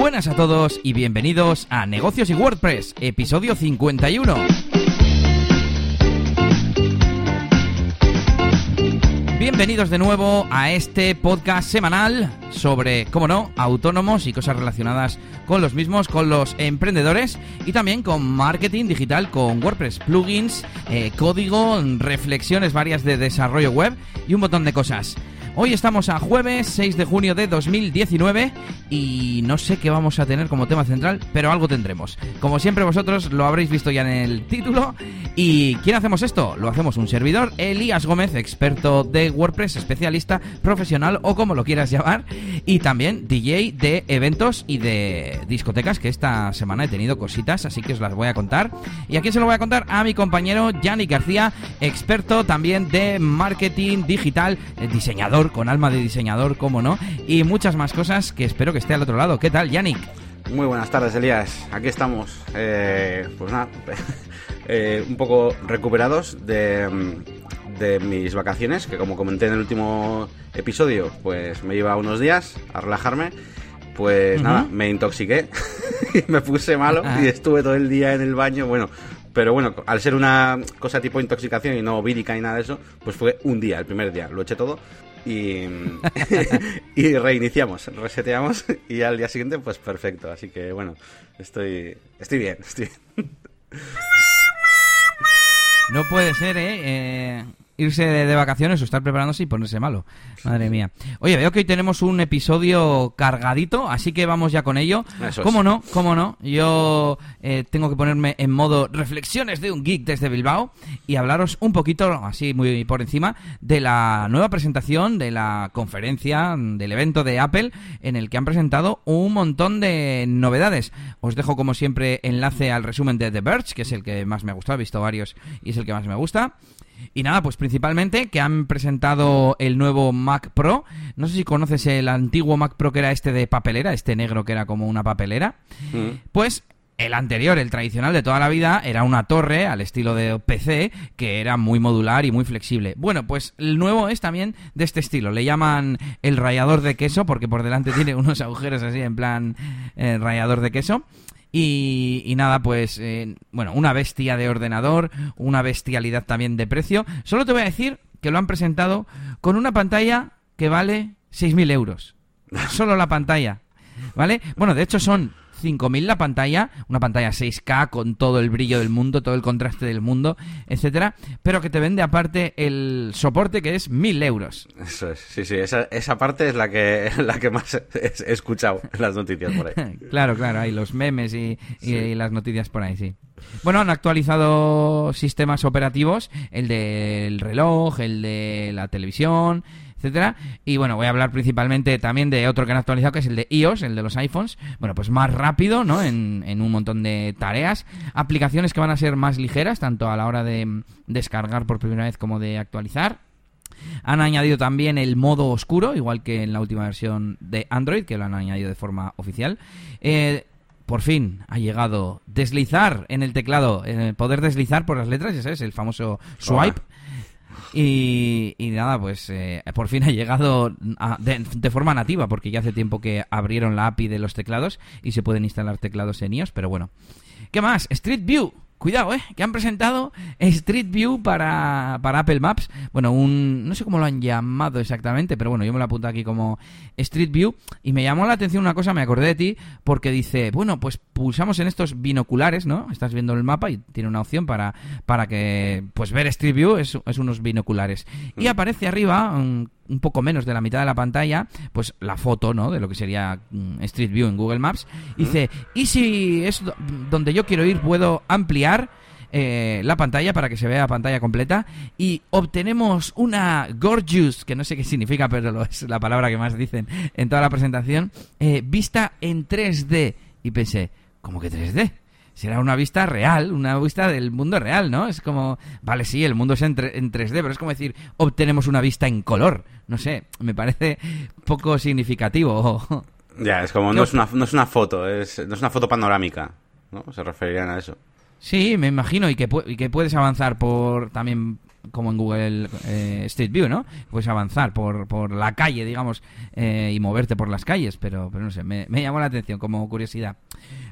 Buenas a todos y bienvenidos a Negocios y WordPress, episodio 51. Bienvenidos de nuevo a este podcast semanal sobre, cómo no, autónomos y cosas relacionadas con los mismos, con los emprendedores y también con marketing digital, con WordPress, plugins, eh, código, reflexiones varias de desarrollo web y un montón de cosas. Hoy estamos a jueves 6 de junio de 2019 y no sé qué vamos a tener como tema central, pero algo tendremos. Como siempre vosotros lo habréis visto ya en el título. ¿Y quién hacemos esto? Lo hacemos un servidor, Elías Gómez, experto de WordPress, especialista, profesional o como lo quieras llamar, y también DJ de eventos y de discotecas, que esta semana he tenido cositas, así que os las voy a contar. ¿Y aquí se lo voy a contar? A mi compañero Yannick García, experto también de marketing digital, eh, diseñador con alma de diseñador, como no, y muchas más cosas que espero que esté al otro lado. ¿Qué tal, Yannick? Muy buenas tardes, Elías. Aquí estamos. Eh, pues nada, eh, un poco recuperados de, de mis vacaciones, que como comenté en el último episodio, pues me iba unos días a relajarme. Pues nada, me intoxiqué y me puse malo y estuve todo el día en el baño. Bueno, pero bueno, al ser una cosa tipo intoxicación y no vírica ni nada de eso, pues fue un día, el primer día. Lo eché todo y, reiniciamos, reseteamos y al día siguiente pues perfecto. Así que bueno, estoy, estoy bien, estoy bien. No puede ser, ¿eh? eh irse de, vacaciones o estar preparándose y ponerse malo. Madre mía. Oye, veo que hoy tenemos un episodio cargadito, así que vamos ya con ello. ¿Cómo no? ¿Cómo no? Yo eh, tengo que ponerme en modo reflexiones de un geek desde Bilbao y hablaros un poquito, así muy por encima, de la nueva presentación de la conferencia, del evento de Apple, en el que han presentado un montón de novedades. Os dejo, como siempre, enlace al resumen de The Verge, que es el que más me ha gustado, he visto varios y es el que más me gusta. Y nada, pues principalmente que han presentado el nuevo Mac Pro. No sé si conoces el antiguo Mac Pro que era este de papelera, este negro que era como una papelera. Mm. Pues el anterior, el tradicional de toda la vida, era una torre al estilo de PC que era muy modular y muy flexible. Bueno, pues el nuevo es también de este estilo. Le llaman el rayador de queso porque por delante tiene unos agujeros así en plan eh, rayador de queso. Y, nada, pues, eh, bueno, una bestia de ordenador, una bestialidad también de precio. Solo te voy a decir que lo han presentado con una pantalla que vale 6.000 euros. Solo la pantalla. ¿Vale? Bueno, de hecho son 5000 la pantalla, una pantalla 6K con todo el brillo del mundo, todo el contraste del mundo, etcétera, pero que te vende aparte el soporte que es 1000 euros. Eso es, sí, sí, esa, esa parte es la que, la que más he escuchado en las noticias por ahí. claro, claro, hay los memes y, y las noticias por ahí, sí. Bueno, han actualizado sistemas operativos, el del reloj, el de la televisión, etcétera. Y bueno, voy a hablar principalmente también de otro que han actualizado, que es el de iOS, el de los iPhones. Bueno, pues más rápido, ¿no? En, en un montón de tareas. Aplicaciones que van a ser más ligeras, tanto a la hora de descargar por primera vez como de actualizar. Han añadido también el modo oscuro, igual que en la última versión de Android, que lo han añadido de forma oficial. Eh, por fin ha llegado deslizar en el teclado, eh, poder deslizar por las letras, ese es el famoso swipe. Y, nada, pues eh, por fin ha llegado de, forma nativa, porque ya hace tiempo que abrieron la API de los teclados y se pueden instalar teclados en iOS, pero bueno. ¿Qué más? Street View. Cuidado, ¿eh? Que han presentado Street View para, para Apple Maps. Bueno, un... No sé cómo lo han llamado exactamente, pero bueno, yo me lo apunto aquí como Street View. Y me llamó la atención una cosa, me acordé de ti, porque dice, bueno, pues pulsamos en estos binoculares, ¿no? Estás viendo el mapa y tiene una opción para, para que, pues ver Street View es, es unos binoculares. Y mm. aparece arriba... Un, un poco menos de la mitad de la pantalla, pues la foto, ¿no? De lo que sería mm, Street View en Google Maps. Dice, ¿y si es donde yo quiero ir, puedo ampliar? Eh, la pantalla para que se vea la pantalla completa y obtenemos una gorgeous, que no sé qué significa, pero es la palabra que más dicen en toda la presentación, eh, vista en 3D. Y pensé, ¿cómo que 3D? Será una vista real, una vista del mundo real, ¿no? Es como, vale, sí, el mundo es en, 3D, pero es como decir, obtenemos una vista en color. No sé, me parece poco significativo. Ya, es como, no es, una, no es una foto, es, no es una foto panorámica, ¿no? Se referirían a eso. Sí, me imagino, y que, y que puedes avanzar por también como en Google eh, Street View, ¿no? Puedes avanzar por, por la calle, digamos, eh, y moverte por las calles, pero, pero no sé, me, me llamó la atención como curiosidad.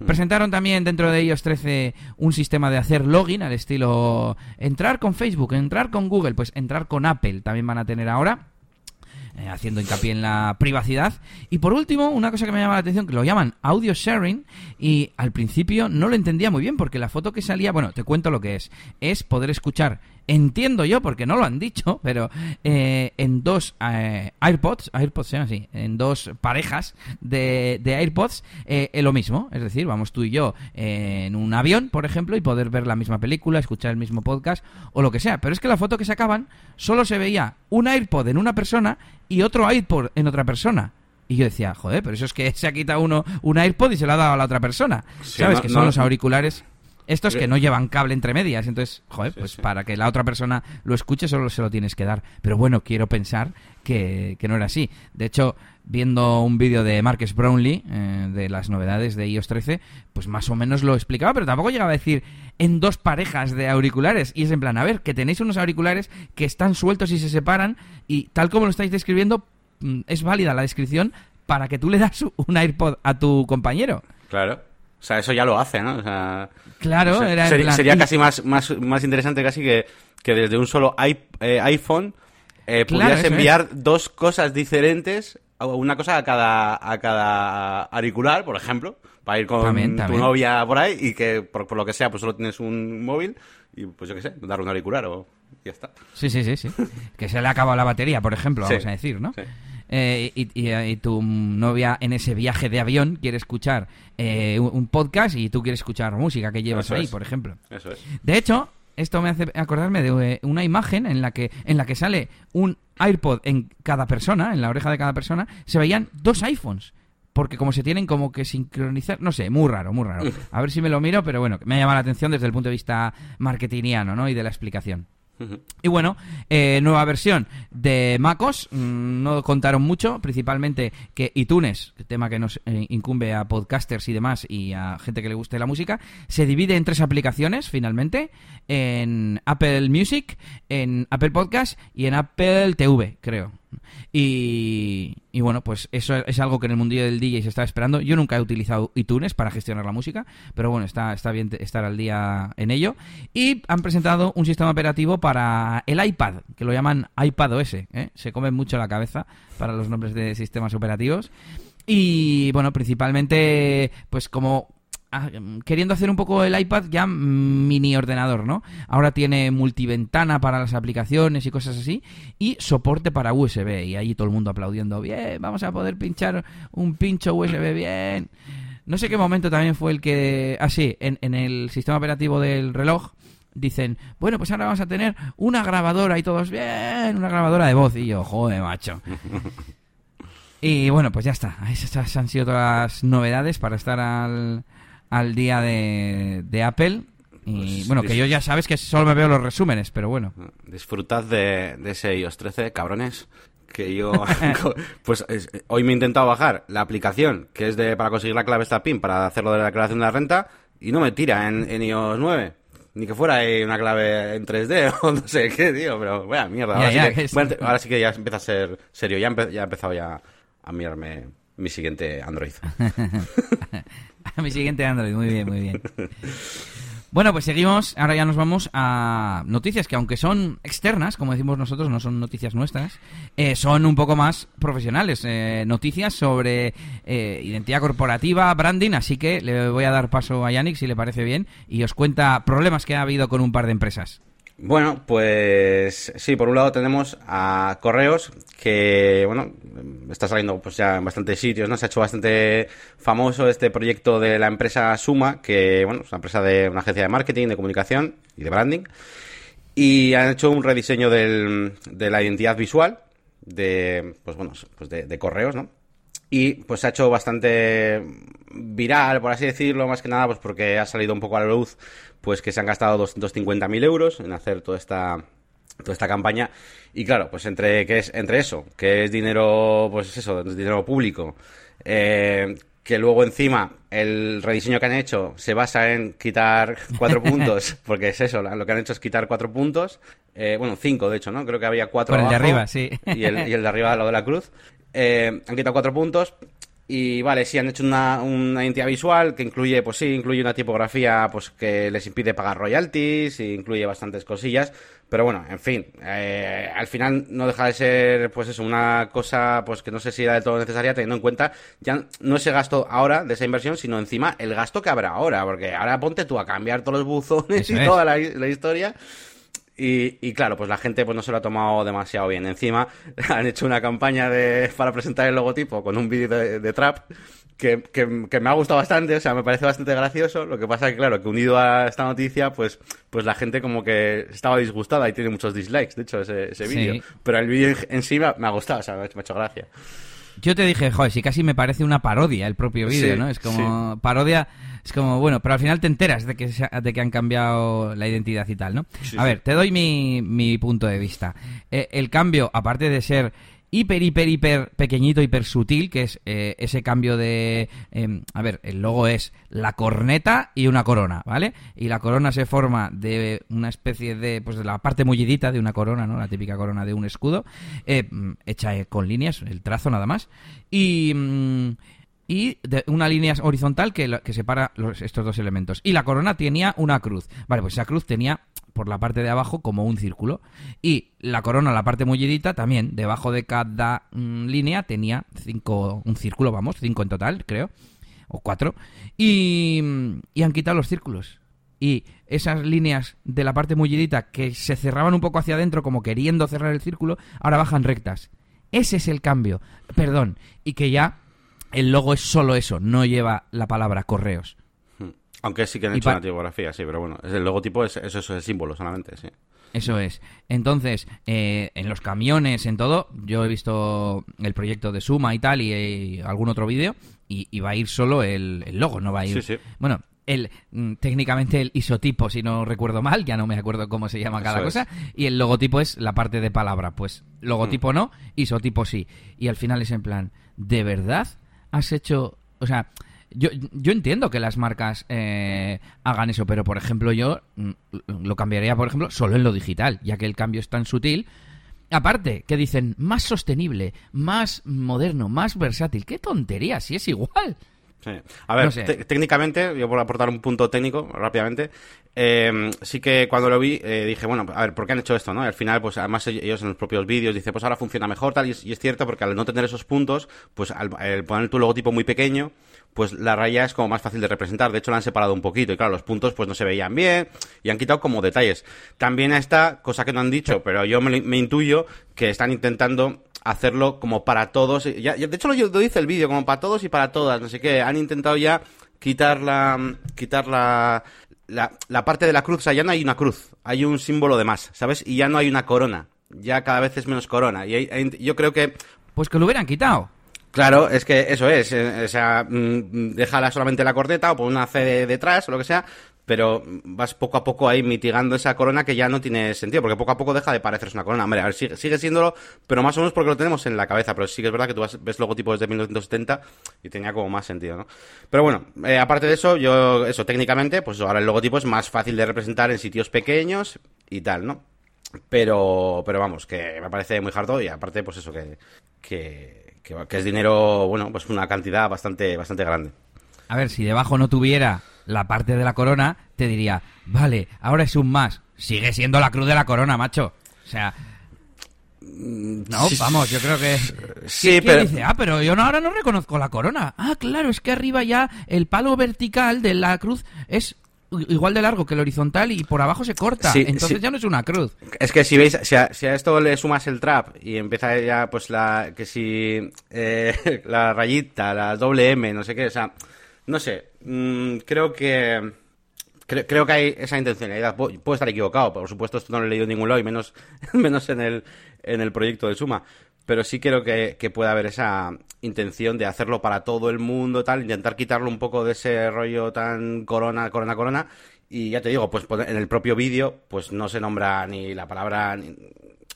Presentaron también dentro de ellos 13 un sistema de hacer login al estilo entrar con Facebook, entrar con Google, pues entrar con Apple también van a tener ahora. eh, haciendo hincapié en la privacidad. Y por último, una cosa que me llama la atención, que lo llaman audio sharing, y al principio no lo entendía muy bien, porque la foto que salía, bueno, te cuento lo que es, es poder escuchar, entiendo yo, porque no lo han dicho, pero eh, en dos eh, AirPods, AirPods así, en dos parejas de, de AirPods, eh, lo mismo, es decir, vamos tú y yo eh, en un avión, por ejemplo, y poder ver la misma película, escuchar el mismo podcast o lo que sea. Pero es que la foto que sacaban solo se veía un AirPod en una persona y otro AirPod en otra persona. Y yo decía, joder, pero eso es que se ha quitado uno un AirPod y se lo ha dado a la otra persona. Sí, ¿Sabes? no- que son no- los auriculares estos que no llevan cable entre medias. Entonces, joder, Sí, pues sí. para que la otra persona lo escuche solo se lo tienes que dar. Pero bueno, quiero pensar que, que no era así. De hecho, viendo un vídeo de Marcus Brownlee eh, de las novedades de iOS 13, pues más o menos lo explicaba, pero tampoco llegaba a decir en dos parejas de auriculares. Y es en plan, a ver, que tenéis unos auriculares que están sueltos y se separan y tal como lo estáis describiendo, mm, es válida la descripción para que tú le das un AirPod a tu compañero. Claro. O sea, eso ya lo hace, ¿no? O sea, Claro, o sea, era plan, sería casi más, más, más interesante casi que, que desde un solo eh, iPhone eh, Claro, pudieras es. enviar dos cosas diferentes, una cosa a cada, a cada auricular, por ejemplo, para ir con También, tu novia por ahí y que por, por lo que sea pues solo tienes un móvil y pues yo qué sé, dar un auricular o ya está. Sí, sí, sí, sí. que se le ha acabado la batería, por ejemplo, Sí, vamos a decir, ¿no? sí. Eh, y, y- y tu novia en ese viaje de avión quiere escuchar eh, un, un podcast y tú quieres escuchar música que llevas Eso ahí, es. por ejemplo. Eso es. De hecho, esto me hace acordarme de eh, una imagen en la que en la que sale un AirPod en cada persona, en la oreja de cada persona, se veían dos iPhones. Porque como se tienen como que sincronizar, no sé, muy raro, muy raro. A ver si me lo miro, pero bueno, me ha llamado la atención desde el punto de vista marketingiano, ¿no? Y de la explicación. Y bueno, eh, nueva versión de MacOS. mm, no contaron mucho, principalmente que iTunes, tema que nos eh, incumbe a podcasters y demás y a gente que le guste la música, se divide en tres aplicaciones finalmente: en Apple Music, en Apple Podcast y en Apple TV, creo. Y, y bueno, pues eso es algo que en el mundillo del DJ se está esperando. Yo nunca he utilizado iTunes para gestionar la música, pero bueno, está, está bien estar al día en ello. Y han presentado un sistema operativo para el iPad, que lo llaman iPad OS. ¿eh? Se come mucho la cabeza para los nombres de sistemas operativos. Y bueno, principalmente, pues como queriendo hacer un poco el iPad ya mm, mini ordenador, ¿no? Ahora tiene multiventana para las aplicaciones y cosas así y soporte para USB y ahí todo el mundo aplaudiendo, bien, vamos a poder pinchar un pincho USB bien. No sé qué momento también fue el que, ah sí, en, en el sistema operativo del reloj dicen, bueno, pues ahora vamos a tener una grabadora y todos bien, una grabadora de voz y yo, joder, macho. Y bueno, pues ya está. Esas han sido todas las novedades para estar al, al día de, de Apple. Y Pues bueno, que yo ya sabes que solo me veo los resúmenes, pero bueno. Disfrutad de, de ese iOS 13, cabrones. Que yo, pues es- hoy me he intentado bajar la aplicación que es de para conseguir la clave esta PIN para hacerlo de la declaración de la renta y no me tira en, en iOS 9. Ni que fuera ahí una clave en 3D o no sé qué, tío, pero vaya mierda. Ya, Ahora, ya, sí, que, es- bueno, ahora sí que ya empieza a ser serio. Ya, empe- ya he empezado ya a mirarme mi siguiente Android. A mi siguiente Android, muy bien, muy bien. Bueno, pues seguimos. Ahora ya nos vamos a noticias que, aunque son externas, como decimos nosotros, no son noticias nuestras, eh, son un poco más profesionales. Eh, noticias sobre eh, identidad corporativa, branding. Así que le voy a dar paso a Yannick, si le parece bien, y os cuenta problemas que ha habido con un par de empresas. Bueno, pues sí, por un lado tenemos a Correos, que bueno, está saliendo pues ya en bastantes sitios, ¿no? Se ha hecho bastante famoso este proyecto de la empresa Suma, que bueno, es una empresa de una agencia de marketing, de comunicación y de branding. Y han hecho un rediseño del- de la identidad visual de, pues bueno, pues de, de correos, ¿no? Y pues se ha hecho bastante viral, por así decirlo, más que nada, pues porque ha salido un poco a la luz, pues que se han gastado 250.000 euros en hacer toda esta toda esta campaña y claro pues entre que es entre eso que es dinero pues eso es dinero público eh, que luego encima el rediseño que han hecho se basa en quitar cuatro puntos porque es eso lo que han hecho es quitar cuatro puntos eh, bueno, cinco de hecho, ¿no? Creo que había cuatro Por el de arriba, sí. Y el, y el de arriba, lo de la cruz. Eh, han quitado cuatro puntos. Y vale, sí, han hecho una, una identidad visual que incluye, pues sí, incluye una tipografía pues que les impide pagar royalties, incluye bastantes cosillas. Pero bueno, en fin, eh, al final no deja de ser, pues eso, una cosa pues que no sé si era del todo necesaria, teniendo en cuenta ya no ese gasto ahora de esa inversión, sino encima el gasto que habrá ahora, porque ahora ponte tú a cambiar todos los buzones Eso y es. toda la, la historia. Y, y claro, pues la gente pues no se lo ha tomado demasiado bien. Encima han hecho una campaña de, para presentar el logotipo con un vídeo de, de trap que, que, que me ha gustado bastante, o sea, me parece bastante gracioso. Lo que pasa que, claro, que unido a esta noticia, pues, pues la gente como que estaba disgustada y tiene muchos dislikes, de hecho, ese, ese Sí. vídeo. Pero el vídeo en, sí me ha, gustado, o sea, me ha hecho gracia. Yo te dije, joder, si casi me parece una parodia el propio vídeo, Sí, ¿no? Es como parodia, es como, bueno, pero al final te enteras de que, se de que han cambiado la identidad y tal, ¿no? Sí, a ver, te doy mi, mi punto de vista. Eh, el cambio, aparte de ser hiper, hiper, hiper pequeñito, hiper sutil, que es eh, ese cambio de... eh, a ver, el logo es la corneta y una corona, ¿vale? Y la corona se forma de una especie de... pues de la parte mullidita de una corona, ¿no? La típica corona de un escudo, eh, mm, hecha eh, con líneas, el trazo nada más. Y... mm, y de una línea horizontal que, que separa estos dos elementos. Y la corona tenía una cruz. Vale, pues esa cruz tenía por la parte de abajo como un círculo. Y la corona, la parte mullidita, también debajo de cada mm, línea tenía cinco, un círculo, vamos, cinco en total, creo, o cuatro. Y, y han quitado los círculos. Y esas líneas de la parte mullidita que se cerraban un poco hacia adentro, como queriendo cerrar el círculo, ahora bajan rectas. Ese es el cambio. Perdón. Y que ya el logo es solo eso, no lleva la palabra correos. Hmm. Aunque sí que han hecho una tipografía, sí, pero bueno, es el logotipo es eso, es el símbolo solamente, sí. Eso es. Entonces, eh, en los camiones, en todo, yo he visto el proyecto de Suma y tal, y, y algún otro vídeo, y, y va a ir solo el, el logo, no va a ir. Sí, sí. Bueno, el, mm, técnicamente el isotipo, si no recuerdo mal, ya no me acuerdo cómo se llama cada Eso es. cosa, y el logotipo es la parte de palabra. Pues logotipo no, isotipo sí. Y al final es en plan, ¿de verdad has hecho.? O sea. Yo, yo entiendo que las marcas eh, hagan eso, pero por ejemplo yo mm, lo cambiaría, por ejemplo, solo en lo digital, ya que el cambio es tan sutil. Aparte, que dicen más sostenible, más moderno, más versátil. ¡Qué tontería! Si es igual. Sí. A ver, No sé. técnicamente, yo por aportar un punto técnico rápidamente, eh, sí que cuando lo vi eh, dije, bueno, a ver, ¿por qué han hecho esto? no? Y al final, pues además ellos en los propios vídeos dicen, pues ahora funciona mejor, tal, y es, y es cierto porque al no tener esos puntos, pues al, al poner tu logotipo muy pequeño, pues la raya es como más fácil de representar. De hecho, la han separado un poquito y claro, los puntos pues no se veían bien y han quitado como detalles. También está, cosa que no han dicho, pero yo me, me intuyo que están intentando hacerlo como para todos. Ya, de hecho, lo, dice el vídeo, como para todos y para todas. No sé qué. Han intentado ya quitar la, quitar la, la, parte de la cruz. O sea, ya no hay una cruz. Hay un símbolo de más, ¿sabes? Y ya no hay una corona. Ya cada vez es menos corona. Y yo creo que Pues que lo hubieran quitado. Claro, es que eso es, eh, o sea, mm, déjala solamente la corneta o pon una C de- detrás o lo que sea, pero vas poco a poco ahí mitigando esa corona que ya no tiene sentido, porque poco a poco deja de parecerse una corona. Hombre, a ver, sigue, sigue siéndolo, pero más o menos porque lo tenemos en la cabeza, pero sí que es verdad que tú ves logotipos desde 1970 y tenía como más sentido, ¿no? Pero bueno, eh, aparte de eso, yo, eso, técnicamente, pues ahora el logotipo es más fácil de representar en sitios pequeños y tal, ¿no? Pero, pero vamos, que me parece muy harto y aparte, pues eso, que, que, que, que es dinero, bueno, pues una cantidad bastante, bastante grande. A ver, si debajo no tuviera la parte de la corona, te diría, vale, ahora es un más. Sigue siendo la cruz de la corona, macho. O sea, no, Sí, vamos, yo creo que... Sí, ¿Quién pero... dice, ah, pero yo no, ahora no reconozco la corona. Ah, claro, es que arriba ya el palo vertical de la cruz es igual de largo que el horizontal y por abajo se corta. Sí, Entonces sí. ya no es una cruz. Es que si veis, si a, si a esto le sumas el trap y empieza ya, pues la, que si, eh, la rayita, la doble M, no sé qué, o sea, no sé, mm, creo que, cre- creo que hay esa intencionalidad, puedo, puedo estar equivocado, por supuesto esto no lo he leído en ningún lado y menos, menos en el, en el proyecto de Suma, pero sí creo que, que puede haber esa intención de hacerlo para todo el mundo, tal, intentar quitarlo un poco de ese rollo tan corona, corona, corona, y ya te digo, pues en el propio vídeo, pues no se nombra ni la palabra, ni-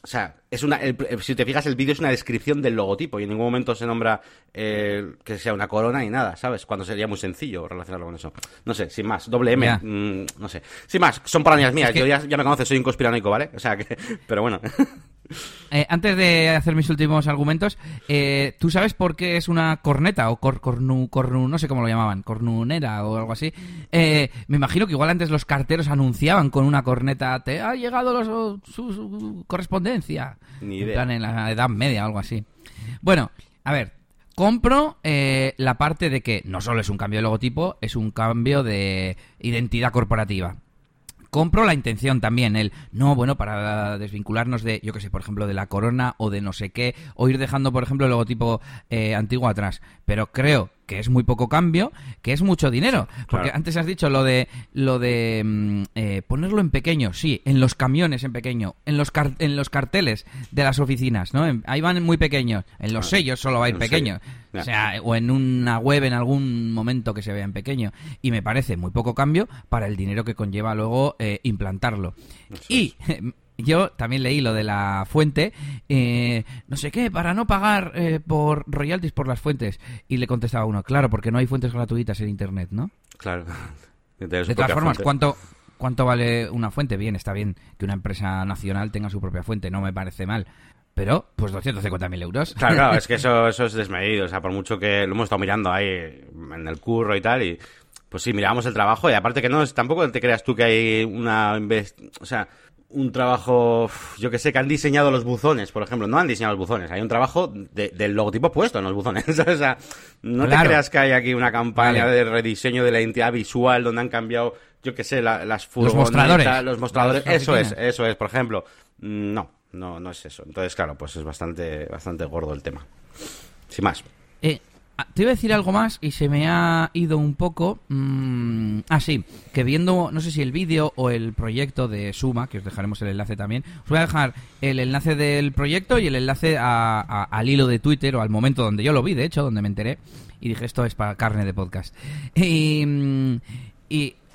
o sea, es una, si te fijas, el vídeo es una descripción del logotipo y en ningún momento se nombra eh, que sea una corona ni nada, ¿sabes? Cuando sería muy sencillo relacionarlo con eso. No sé, sin más. Doble M, mm, no sé. Sin más, son parañas mías. Yo ya, ya, me conoces, soy un conspiranoico, ¿vale? O sea que, pero bueno. Eh, antes de hacer mis últimos argumentos, eh, ¿tú sabes por qué es una corneta o cor, cornu, cornu, no sé cómo lo llamaban, cornunera o algo así? Eh, me imagino que igual antes los carteros anunciaban con una corneta, te ha llegado los, su, correspondencia. Ni idea. En, la Edad Media o algo así. Bueno, a ver, compro la parte de que no solo es un cambio de logotipo, es un cambio de identidad corporativa compro la intención también, el no, bueno, para desvincularnos de, yo que sé, por ejemplo, de la corona o de no sé qué, o ir dejando, por ejemplo, el logotipo eh, antiguo atrás. Pero creo que es muy poco cambio, que es mucho dinero. Porque antes has dicho lo de lo de mm, eh, ponerlo en pequeño, sí, en los camiones en pequeño, en los en los carteles de las oficinas, ¿no? ahí van muy pequeños, en los sellos solo va a ir pequeño. O sea, o en una web en algún momento que se vea en pequeño. Y me parece muy poco cambio para el dinero que conlleva luego eh, implantarlo. y yo también leí lo de la fuente, eh, no sé qué, para no pagar eh, por royalties por las fuentes. Y le contestaba uno, claro, porque no hay fuentes gratuitas en Internet, ¿no? Claro. De, todas formas, ¿cuánto, ¿cuánto vale una fuente? Bien, está bien que una empresa nacional tenga su propia fuente, no me parece mal. Pero, pues 250.000 euros. Claro, claro, es que eso, eso es desmedido. O sea, por mucho que lo hemos estado mirando ahí en el curro y tal, y pues sí, miramos el trabajo y aparte que no, tampoco te creas tú que hay una... O sea, un trabajo, yo que sé, que han diseñado los buzones, por ejemplo. No han diseñado los buzones, hay un trabajo del logotipo puesto en los buzones. o sea, no te creas que hay aquí una campaña de rediseño de la identidad visual donde han cambiado, yo que sé, las furgonetas, los mostradores. Los mostradores. eso es, eso es, por ejemplo. No, no, no es eso. Entonces, claro, pues es bastante, bastante gordo el tema. Sin más. Eh, te iba a decir algo más y se me ha ido un poco. Mm, ah, sí, que viendo, no sé si el vídeo o el proyecto de Suma, que os dejaremos el enlace también, os voy a dejar el enlace del proyecto y el enlace al hilo de Twitter o al momento donde yo lo vi, de hecho, donde me enteré y dije esto es para carne de podcast. Y, mm,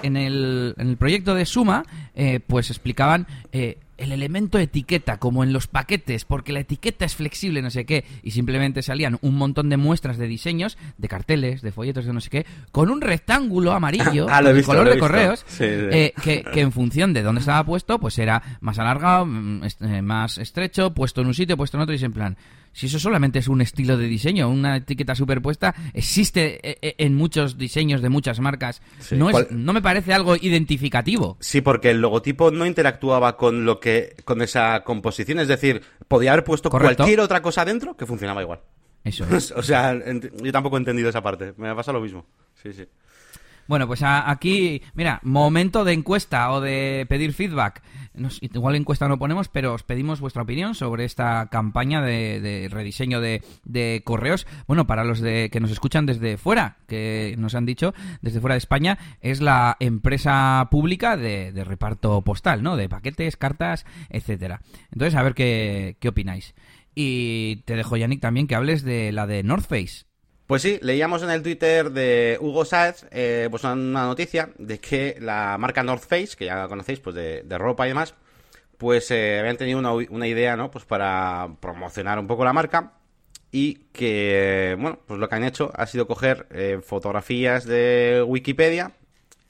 en, el, en el proyecto de Suma, eh, pues explicaban. Eh, el elemento etiqueta, como en los paquetes, porque la etiqueta es flexible, no sé qué, y simplemente salían un montón de muestras de diseños, de carteles, de folletos, de no sé qué, con un rectángulo amarillo, ah, color de correos, eh, que, que, en función de dónde estaba puesto, pues era más alargado, mm, eh, más estrecho, puesto en un sitio, puesto en otro, y es en plan, si eso solamente es un estilo de diseño, una etiqueta superpuesta, existe eh, eh, en muchos diseños de muchas marcas. No, es, no me parece algo identificativo. Sí, porque el logotipo no interactuaba con lo que con esa composición, es decir, podía haber puesto cualquier otra cosa dentro que funcionaba igual. Eso es. o sea, yo tampoco he entendido esa parte. Me pasa lo mismo. Sí, sí. Bueno, pues aquí, mira, momento de encuesta o de pedir feedback. igual encuesta no ponemos, pero os pedimos vuestra opinión sobre esta campaña de, rediseño de, correos. Bueno, para los de que nos escuchan desde fuera, que nos han dicho, desde fuera de España, es la empresa pública de, reparto postal, ¿no? De paquetes, cartas, etcétera. Entonces, a ver qué, qué opináis. Y te dejo, Yannick, también que hables de la de North Face. Pues sí, leíamos en el Twitter de Hugo Sáez eh, pues una noticia de que la marca North Face, que ya conocéis, pues de, ropa y demás, pues eh, habían tenido una, idea, ¿no? Pues para promocionar un poco la marca y que, bueno, pues lo que han hecho ha sido coger eh, fotografías de Wikipedia,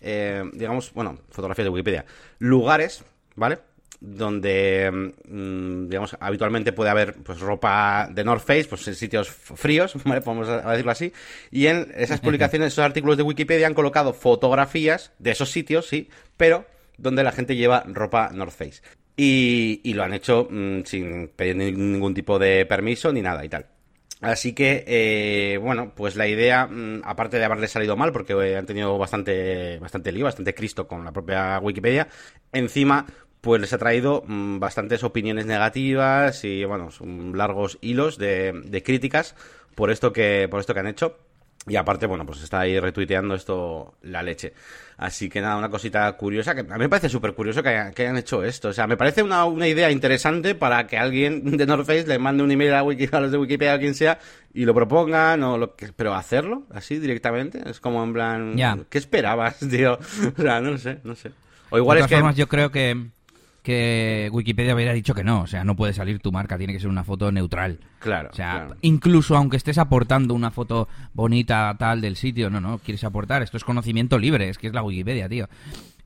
digamos, bueno, fotografías de Wikipedia, lugares, ¿vale? Donde, mm, digamos, habitualmente puede haber pues ropa de North Face, pues en sitios fríos, ¿vale? Podemos decirlo así. Y en esas publicaciones, esos artículos de Wikipedia han colocado fotografías de esos sitios, sí, pero donde la gente lleva ropa North Face. Y, lo han hecho mm, sin pedir ningún tipo de permiso ni nada y tal. Así que, eh, bueno, pues la idea, mm, aparte de haberle salido mal, porque han tenido bastante, bastante lío, bastante cristo con la propia Wikipedia, encima, pues les ha traído mm, bastantes opiniones negativas y, bueno, largos hilos de, críticas por esto que por esto que han hecho. Y aparte, bueno, pues está ahí retuiteando esto la leche. Así que nada, una cosita curiosa, que a mí me parece súper curioso que, hayan hecho esto. O sea, me parece una, idea interesante para que alguien de North Face le mande un email a, Wiki, a los de Wikipedia o quien sea y lo propongan, o lo que, pero hacerlo así directamente es como en plan, ¿qué esperabas, tío? O sea, no sé, no sé. O igual de es que... Formas, yo creo que que Wikipedia hubiera dicho que no, o sea, no puede salir tu marca, tiene que ser una foto neutral. Claro. O sea, claro. incluso aunque estés aportando una foto bonita tal del sitio, no, no, quieres aportar, esto es conocimiento libre, es que es la Wikipedia, tío.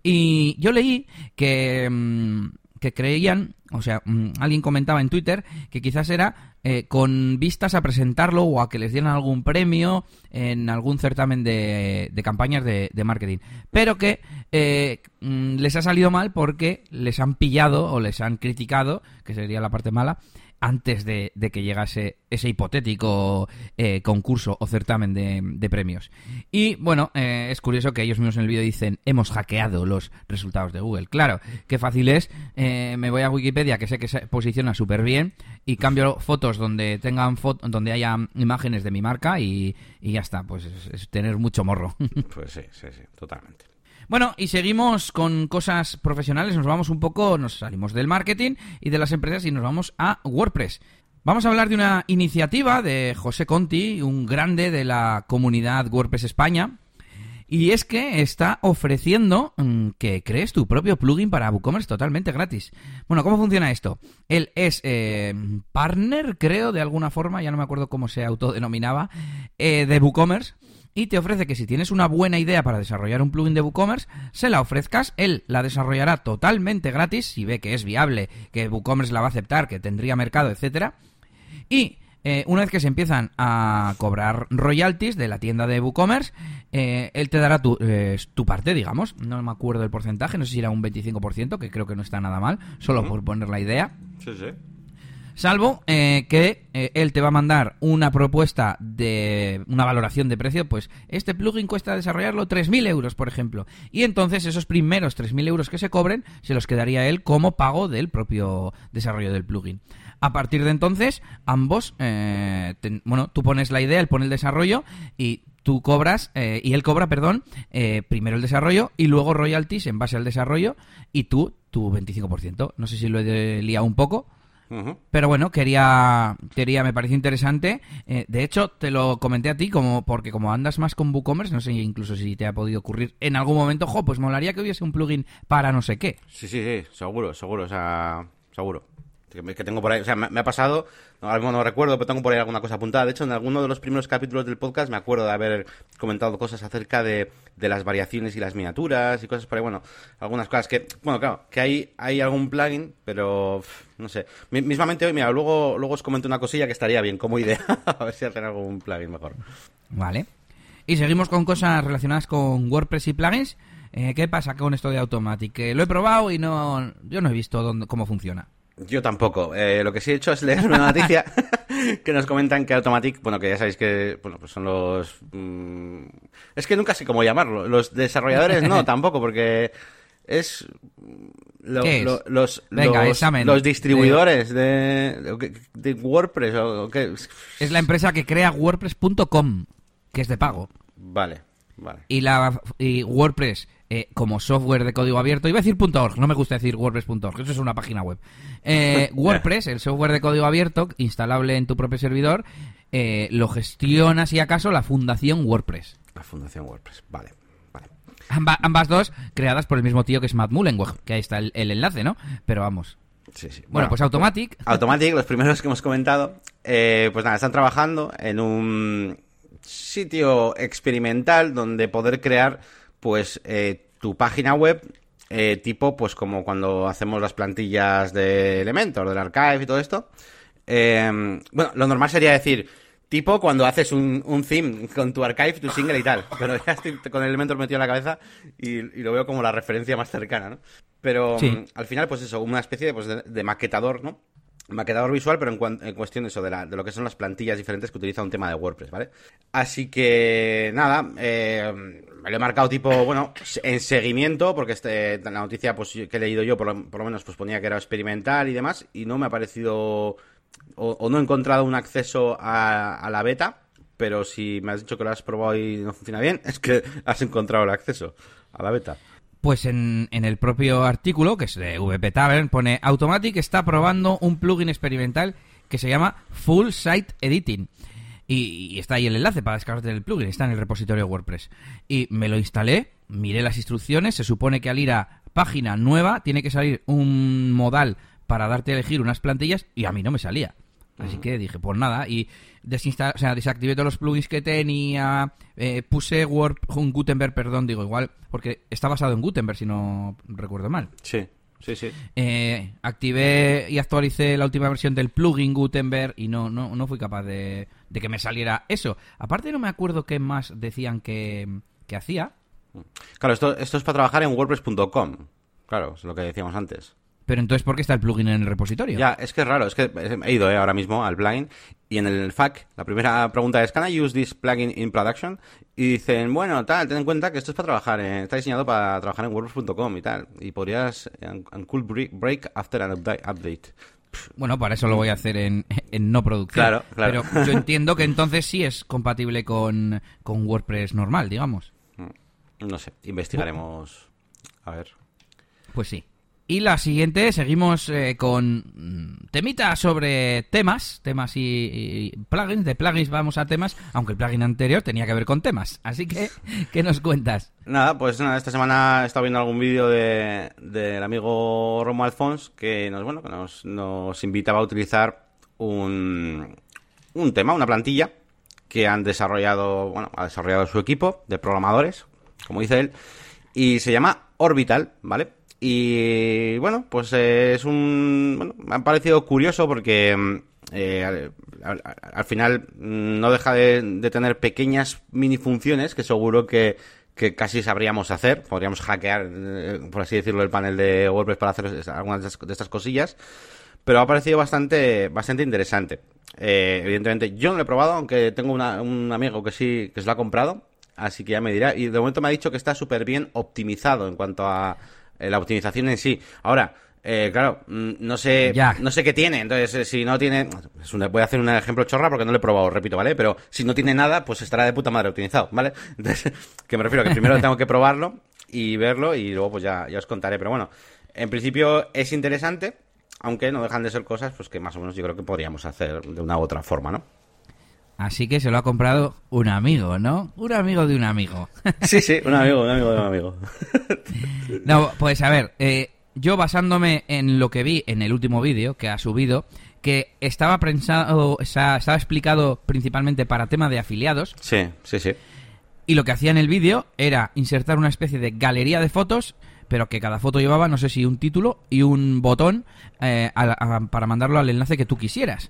Y yo leí que, mm, que creían, o sea, mm, alguien comentaba en Twitter que quizás era eh, con vistas a presentarlo o a que les dieran algún premio en algún certamen de, campañas de, de marketing. Pero que eh, mm, les ha salido mal porque les han pillado o les han criticado, que sería la parte mala, antes de, que llegase ese hipotético eh, concurso o certamen de, premios. Y bueno, eh, es curioso que ellos mismos en el vídeo dicen hemos hackeado los resultados de Google. Claro, qué fácil es, eh, me voy a Wikipedia que sé que se posiciona súper bien y cambio fotos donde tengan foto, donde haya imágenes de mi marca y, y ya está, pues es, es tener mucho morro. Pues sí, sí, sí, totalmente. Bueno, y seguimos con cosas profesionales. Nos vamos un poco, nos salimos del marketing y de las empresas y nos vamos a WordPress. Vamos a hablar de una iniciativa de José Conti, un grande de la comunidad WordPress España. Y es que está ofreciendo mm, que crees tu propio plugin para WooCommerce totalmente gratis. Bueno, ¿cómo funciona esto? Él es eh, partner, creo, de alguna forma, ya no me acuerdo cómo se autodenominaba, eh, de WooCommerce y te ofrece que si tienes una buena idea para desarrollar un plugin de WooCommerce, se la ofrezcas, él la desarrollará totalmente gratis si ve que es viable, que WooCommerce la va a aceptar, que tendría mercado, etcétera. Y eh, una vez que se empiezan a cobrar royalties de la tienda de WooCommerce, eh, él te dará tu, eh, tu parte, digamos. No me acuerdo el porcentaje, no sé si era un 25%, que creo que no está nada mal, solo por poner la idea. Sí, sí. Salvo eh, que eh, él te va a mandar una propuesta de una valoración de precio, pues este plugin cuesta desarrollarlo 3.000 euros, por ejemplo. Y entonces esos primeros 3.000 euros que se cobren se los quedaría él como pago del propio desarrollo del plugin. A partir de entonces, ambos, eh, bueno, tú pones la idea, él pone el desarrollo y tú cobras, eh, y él cobra, perdón, eh, primero el desarrollo y luego royalties en base al desarrollo y tú tu 25%. No sé si lo he liado un poco. Pero bueno, quería, quería, me pareció interesante. Eh, de hecho, te lo comenté a ti como porque como andas más con WooCommerce, no sé incluso si te ha podido ocurrir en algún momento, jo, pues molaría que hubiese un plugin para no sé qué. Sí, sí, sí, seguro, seguro, o sea, seguro. Que, tengo por ahí, o sea, me, ha pasado, ahora mismo no recuerdo, pero tengo por ahí alguna cosa apuntada. De hecho, en alguno de los primeros capítulos del podcast me acuerdo de haber comentado cosas acerca de, de las variaciones y las miniaturas y cosas por ahí. Bueno, algunas cosas que, bueno, claro, que hay, hay algún plugin, pero no sé. Mi- mismamente hoy, mira, luego, luego os comento una cosilla que estaría bien como idea, a ver si hacen algún plugin mejor. Vale. Y seguimos con cosas relacionadas con WordPress y plugins. Eh, ¿Qué pasa con esto de Automatic? Lo he probado y no, yo no he visto dónde, cómo funciona. Yo tampoco. Eh, lo que sí he hecho es leer una noticia que nos comentan que Automatic, bueno, que ya sabéis que bueno, pues son los... mm, es que nunca sé cómo llamarlo. Los desarrolladores no, tampoco, porque es... lo- ¿Qué es? lo- los, Venga, los, los distribuidores de, de WordPress o, o qué. Es la empresa que crea WordPress.com, que es de pago. Vale, vale. y la y WordPress eh, como software de código abierto, iba a decir .org, no me gusta decir WordPress.org, eso es una página web. Eh, WordPress, el software de código abierto, instalable en tu propio servidor, eh, lo gestiona si acaso la fundación WordPress. La Fundación WordPress, vale, vale. Amba- ambas dos creadas por el mismo tío que es Matt Mullenweg, que ahí está el, el enlace, ¿no? Pero vamos. Sí, sí. Bueno, pues Automatic, Automatic, los primeros que hemos comentado, eh, pues nada, están trabajando en un sitio experimental donde poder crear, pues, eh, tu página web, eh, tipo, pues, como cuando hacemos las plantillas de Elementor, del Archive y todo esto. Eh, bueno, lo normal sería decir, tipo cuando haces un, un theme con tu Archive, tu single y tal. Pero ya estoy con Elementor metido en la cabeza y, y lo veo como la referencia más cercana, ¿no? Pero Sí. mm, al final, pues eso, una especie de, pues, de, de maquetador, ¿no? Maquetador visual, pero en, en cuestión de eso, de, la- de lo que son las plantillas diferentes que utiliza un tema de WordPress, ¿vale? Así que, nada, eh, lo he marcado tipo, bueno, en seguimiento, porque este, la noticia pues, que he leído yo, por lo, por lo menos, pues ponía que era experimental y demás, y no me ha parecido, o, o no he encontrado un acceso a, a la beta, pero si me has dicho que lo has probado y no funciona bien, es que has encontrado el acceso a la beta. Pues en, en el propio artículo, que es de VP Tavern, pone Automatic está probando un plugin experimental que se llama Full Site Editing. Y, y está ahí el enlace para descargarte el plugin, está en el repositorio WordPress. Y me lo instalé, miré las instrucciones, se supone que al ir a página nueva, tiene que salir un modal para darte a elegir unas plantillas y a mí no me salía. Así que dije, pues nada, y desinstal o sea, desactivé todos los plugins que tenía, eh, puse Word, Gutenberg, perdón, digo igual, porque está basado en Gutenberg, si no recuerdo mal. Sí, sí, sí. Eh, activé y actualicé la última versión del plugin Gutenberg y no, no, no fui capaz de, de que me saliera eso. Aparte no me acuerdo qué más decían que, que hacía. Claro, esto, esto es para trabajar en WordPress.com. Claro, es lo que decíamos antes. Pero entonces, ¿por qué está el plugin en el repositorio? Ya, es que es raro. Es que he ido eh, ahora mismo al plugin y en el FAQ la primera pregunta es ¿Can I use this plugin in production? Y dicen, bueno, tal, ten en cuenta que esto es para trabajar, en- está diseñado para trabajar en WordPress.com y tal. Y podrías, could bre- break after an upda- update. Bueno, para eso lo voy a hacer en, en no producción. Claro, claro. Pero yo entiendo que entonces sí es compatible con, con WordPress normal, digamos. No sé, investigaremos. A ver. Pues sí. Y la siguiente, seguimos eh, con mm, temitas sobre temas, temas y, plugins. De plugins vamos a temas, aunque el plugin anterior tenía que ver con temas. Así que, ¿qué nos cuentas? Nada, pues nada, esta semana he estado viendo algún vídeo de- del amigo Romo Alfons que nos, bueno, que nos, nos invitaba a utilizar un, un tema, una plantilla que han desarrollado, bueno, ha desarrollado su equipo de programadores, como dice él, y se llama Orbital, ¿vale? Y bueno, pues es un, bueno, me ha parecido curioso porque mm, eh, al, al- al final mm, no deja de, tener pequeñas mini funciones que seguro que, que casi sabríamos hacer. Podríamos hackear, eh, por así decirlo, el panel de WordPress para hacer algunas de estas- cosillas. Pero ha parecido bastante, bastante interesante. Eh, evidentemente, yo no lo he probado, aunque tengo una- un amigo que sí, que se lo ha comprado. Así que ya me dirá. Y de momento me ha dicho que está súper bien optimizado en cuanto a la optimización en sí. Ahora, eh, claro, mm, no sé, Ya. no sé qué tiene. Entonces, eh, si no tiene, voy a hacer un ejemplo chorra porque no lo he probado, repito, ¿vale? Pero si no tiene nada, pues estará de puta madre optimizado, ¿vale? Entonces, que me refiero que primero tengo que probarlo y verlo y luego pues ya, ya os contaré. Pero bueno, en principio es interesante, aunque no dejan de ser cosas pues que más o menos yo creo que podríamos hacer de una u otra forma, ¿no? Así que se lo ha comprado un amigo, ¿no? Un amigo de un amigo. Sí, sí, un amigo, un amigo de un amigo. No, pues a ver, eh, yo basándome en lo que vi en el último vídeo que ha subido, que estaba pensado, o sea, estaba explicado principalmente para tema de afiliados, Sí, sí, sí. y lo que hacía en el vídeo era insertar una especie de galería de fotos, pero que cada foto llevaba, no sé si un título y un botón eh, a- a- para mandarlo al enlace que tú quisieras.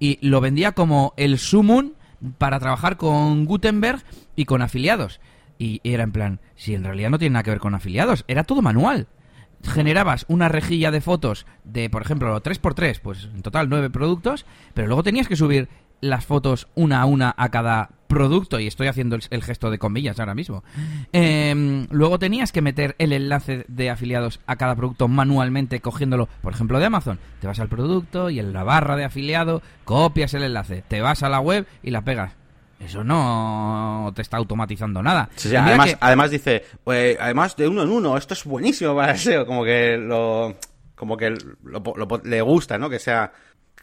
Y lo vendía como el sumum para trabajar con Gutenberg y con afiliados. Y era en plan, si en realidad no tiene nada que ver con afiliados, era todo manual. Generabas una rejilla de fotos de, por ejemplo, 3x3, pues en total 9 productos, pero luego tenías que subir las fotos una a una a cada producto, y estoy haciendo el, el gesto de comillas ahora mismo. Em, luego tenías que meter el enlace de afiliados a cada producto manualmente, cogiéndolo, por ejemplo, de Amazon. Te vas al producto y en la barra de afiliado copias el enlace, te vas a la web y la pegas. Eso no te está automatizando nada. Sí, sí, además, que- además dice, pues, además de uno en uno, esto es buenísimo para el SEO, como que lo, como que lo- lo- le gusta, ¿no? Que sea,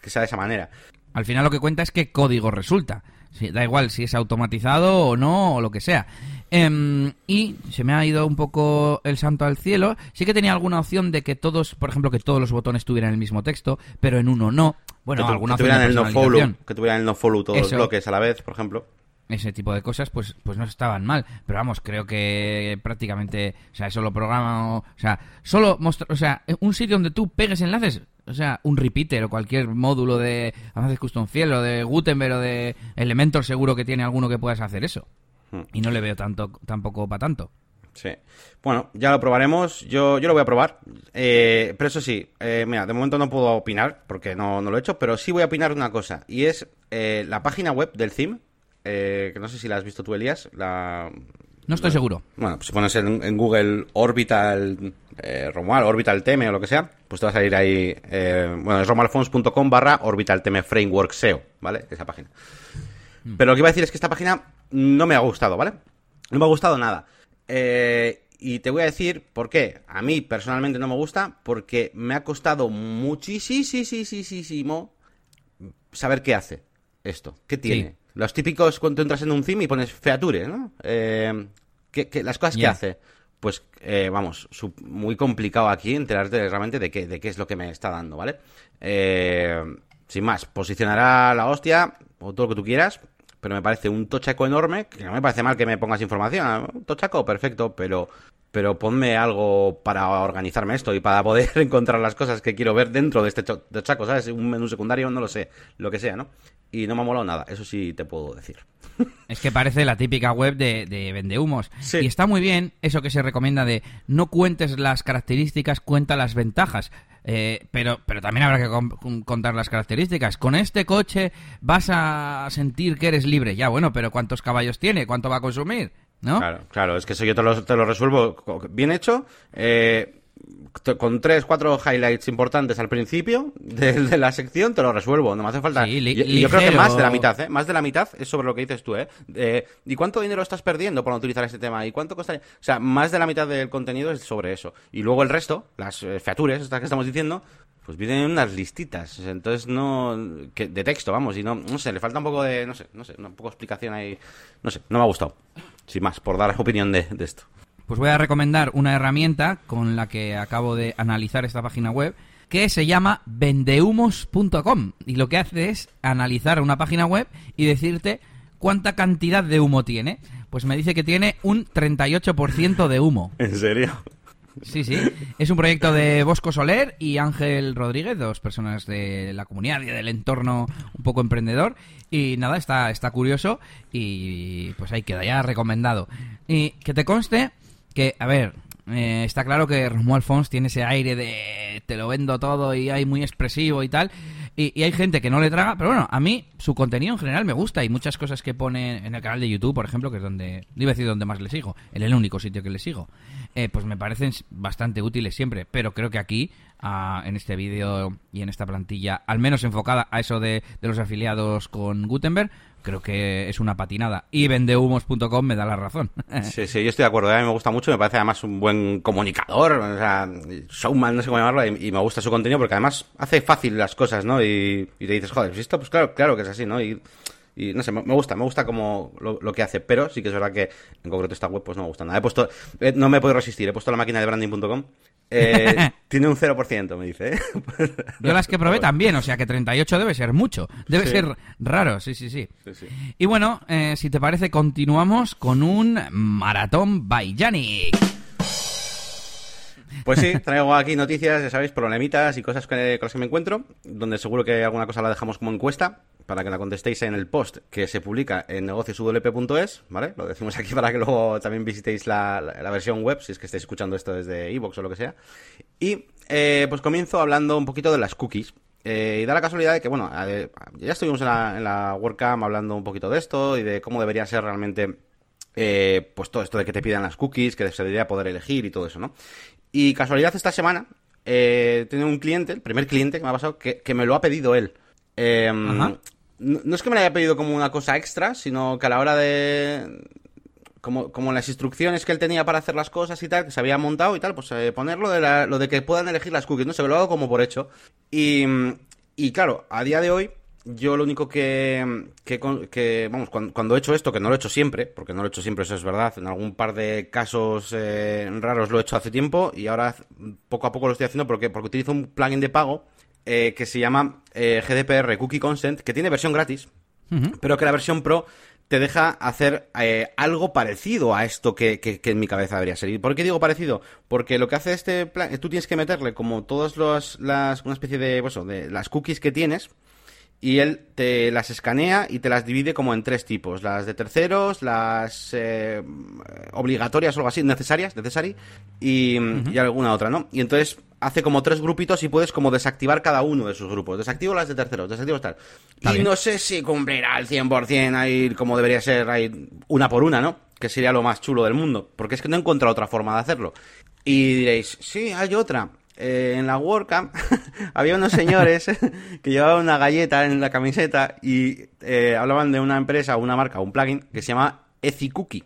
que sea de esa manera. Al final lo que cuenta es qué código resulta. Sí, da igual si es automatizado o no, o lo que sea. Em, y se me ha ido un poco el santo al cielo. Sí que tenía alguna opción de que todos, por ejemplo, que todos los botones tuvieran el mismo texto, pero en uno no. Bueno, que, tu- alguna que tuvieran el no follow, que tuvieran el no follow todos los bloques a la vez, por ejemplo. ese tipo de cosas pues pues no estaban mal pero vamos creo que prácticamente o sea eso lo programa o sea solo mostrar o sea un sitio donde tú pegues enlaces o sea un repeater o cualquier módulo de avances custom fiel o de Gutenberg o de Elementor seguro que tiene alguno que puedas hacer eso Hmm. y no le veo tanto tampoco para tanto Sí. Bueno, ya lo probaremos. Yo, yo lo voy a probar. Eh, pero eso sí, eh, mira, de momento no puedo opinar porque no, no lo he hecho, pero sí voy a opinar una cosa. Y es eh, la página web del theme, eh, que no sé si la has visto tú, Elías. La, no estoy seguro Bueno, pues si pones en, en Google Orbital eh, Romual, Orbital Teme o lo que sea, pues te va a salir ahí. eh, bueno, es romualfons.com barra Orbital Teme Framework SEO, ¿vale? Esa página. Pero lo que iba a decir es que esta página no me ha gustado, ¿vale? No me ha gustado nada. Eh, y te voy a decir por qué. A mí personalmente no me gusta porque me ha costado muchísimo saber qué hace esto. ¿Qué tiene? Sí. Los típicos cuando entras en un theme y pones feature, ¿no? Eh, ¿qué- qué- las cosas que hace. pues eh, vamos, muy complicado aquí enterarte realmente de qué, de qué es lo que me está dando, ¿vale? Eh, sin más, posicionará la hostia o todo lo que tú quieras, pero me parece un tochaco enorme, que no me parece mal que me pongas información, un tochaco, perfecto, pero pero ponme algo para organizarme esto y para poder encontrar las cosas que quiero ver dentro de este tochaco, ¿sabes? Un menú secundario, no lo sé, lo que sea, ¿no? Y no me ha molado nada, eso sí te puedo decir. Es que parece la típica web de, de vendehumos. Y está muy bien eso que se recomienda de no cuentes las características, cuenta las ventajas. Eh, pero, pero también habrá que contar las características. Con este coche vas a sentir que eres libre. Ya, bueno, pero ¿cuántos caballos tiene? ¿Cuánto va a consumir? ¿No? Claro, claro, es que eso yo te lo, te lo resuelvo bien hecho. Eh, con tres, cuatro highlights importantes al principio de, la sección, te lo resuelvo. No me hace falta. y, yo creo que más de la mitad, ¿eh? Más de la mitad es sobre lo que dices tú, ¿eh? ¿Y cuánto dinero estás perdiendo por no utilizar este tema? ¿Y cuánto costaría? O sea, más de la mitad del contenido es sobre eso. Y luego el resto, las eh, features, estas que estamos diciendo, pues vienen unas listitas. Entonces, no. Que, de texto, vamos. Y no, no sé, le falta un poco de. No sé, no sé, un poco de explicación ahí. No sé, no me ha gustado. Sin más, por dar opinión de esto. Pues voy a recomendar una herramienta con la que acabo de analizar esta página web que se llama vendehumos.com y lo que hace es analizar una página web y decirte cuánta cantidad de humo tiene. Pues me dice que tiene un 38% de humo. ¿En serio? Sí, sí. Es un proyecto de Bosco Soler y Ángel Rodríguez, dos personas de la comunidad y del entorno un poco emprendedor. Y nada, está, está curioso y pues ahí queda ya recomendado. Y que te conste que, a ver, eh, está claro que Romuald Fons tiene ese aire de te lo vendo todo y hay muy expresivo y tal. Y, hay gente que no le traga, pero bueno, a mí su contenido en general me gusta y muchas cosas que pone en el canal de YouTube, por ejemplo, que es donde, iba a decir donde más le sigo, en el único sitio que le sigo, eh, pues me parecen bastante útiles siempre, pero creo que aquí, en este vídeo y en esta plantilla, al menos enfocada a eso de los afiliados con Gutenberg, creo que es una patinada. Y vendehumos.com me da la razón. sí, sí, yo estoy de acuerdo. A mí me gusta mucho, me parece además un buen comunicador, o sea, showman, no sé cómo llamarlo, y, me gusta su contenido porque además hace fácil las cosas, ¿no? Y, te dices, joder, esto, pues claro, claro que es así, ¿no? Y, no sé, me, gusta, me gusta como lo, que hace, pero sí que es verdad que en concreto esta web pues no me gusta nada. He puesto, eh, no me puedo resistir, he puesto la máquina de branding.com eh, tiene un 0%, me dice. ¿eh? Yo las que probé también, o sea que 38 debe ser mucho. Debe ser raro, sí, sí, sí. y bueno, eh, si te parece, continuamos con un maratón by Yannick. Pues sí, traigo aquí noticias, ya sabéis, problemitas y cosas con las que me encuentro, donde seguro que alguna cosa la dejamos como encuesta para que la contestéis en el post que se publica en negocioswp.es, ¿vale? Lo decimos aquí para que luego también visitéis la, versión web, si es que estáis escuchando esto desde iVoox o lo que sea. Y eh, pues comienzo hablando un poquito de las cookies. Eh, y da la casualidad de que, bueno, ya estuvimos en la, en la WordCamp hablando un poquito de esto y de cómo debería ser realmente eh, pues todo esto de que te pidan las cookies, que se debería poder elegir y todo eso, ¿no? Y casualidad esta semana, eh, tengo un cliente, el primer cliente que me ha pasado, que, me lo ha pedido él. Eh, no, es que me lo haya pedido como una cosa extra, sino que a la hora de... Como, como las instrucciones que él tenía para hacer las cosas y tal, que se había montado y tal, pues eh, ponerlo de lo de que puedan elegir las cookies, no sé, lo hago como por hecho. Y, y claro, a día de hoy, yo lo único que, que, vamos, cuando, he hecho esto, que no lo he hecho siempre, porque no lo he hecho siempre, eso es verdad, en algún par de casos eh, raros lo he hecho hace tiempo y ahora poco a poco lo estoy haciendo porque, porque utilizo un plugin de pago eh, que se llama eh, GDPR Cookie Consent, que tiene versión gratis, pero que la versión Pro te deja hacer eh, algo parecido a esto que, que, en mi cabeza debería ser. ¿Y por qué digo parecido? Porque lo que hace este plan, tú tienes que meterle como todas las, una especie de, pues, de las cookies que tienes, y él te las escanea y te las divide como en tres tipos, las de terceros, las obligatorias o algo así, necesarias, necesary, y, y, alguna otra, ¿no? Y entonces hace como tres grupitos y puedes como desactivar cada uno de sus grupos. Desactivo las de terceros, desactivo tal. y no sé si cumplirá al 100% ahí como debería ser, ahí una por una, ¿no? Que sería lo más chulo del mundo. Porque es que no he encontrado otra forma de hacerlo. Y diréis, sí, hay otra. Eh, en la WordCamp había unos señores que llevaban una galleta en la camiseta y eh, hablaban de una empresa, una marca, un plugin que se llama EthiCookie.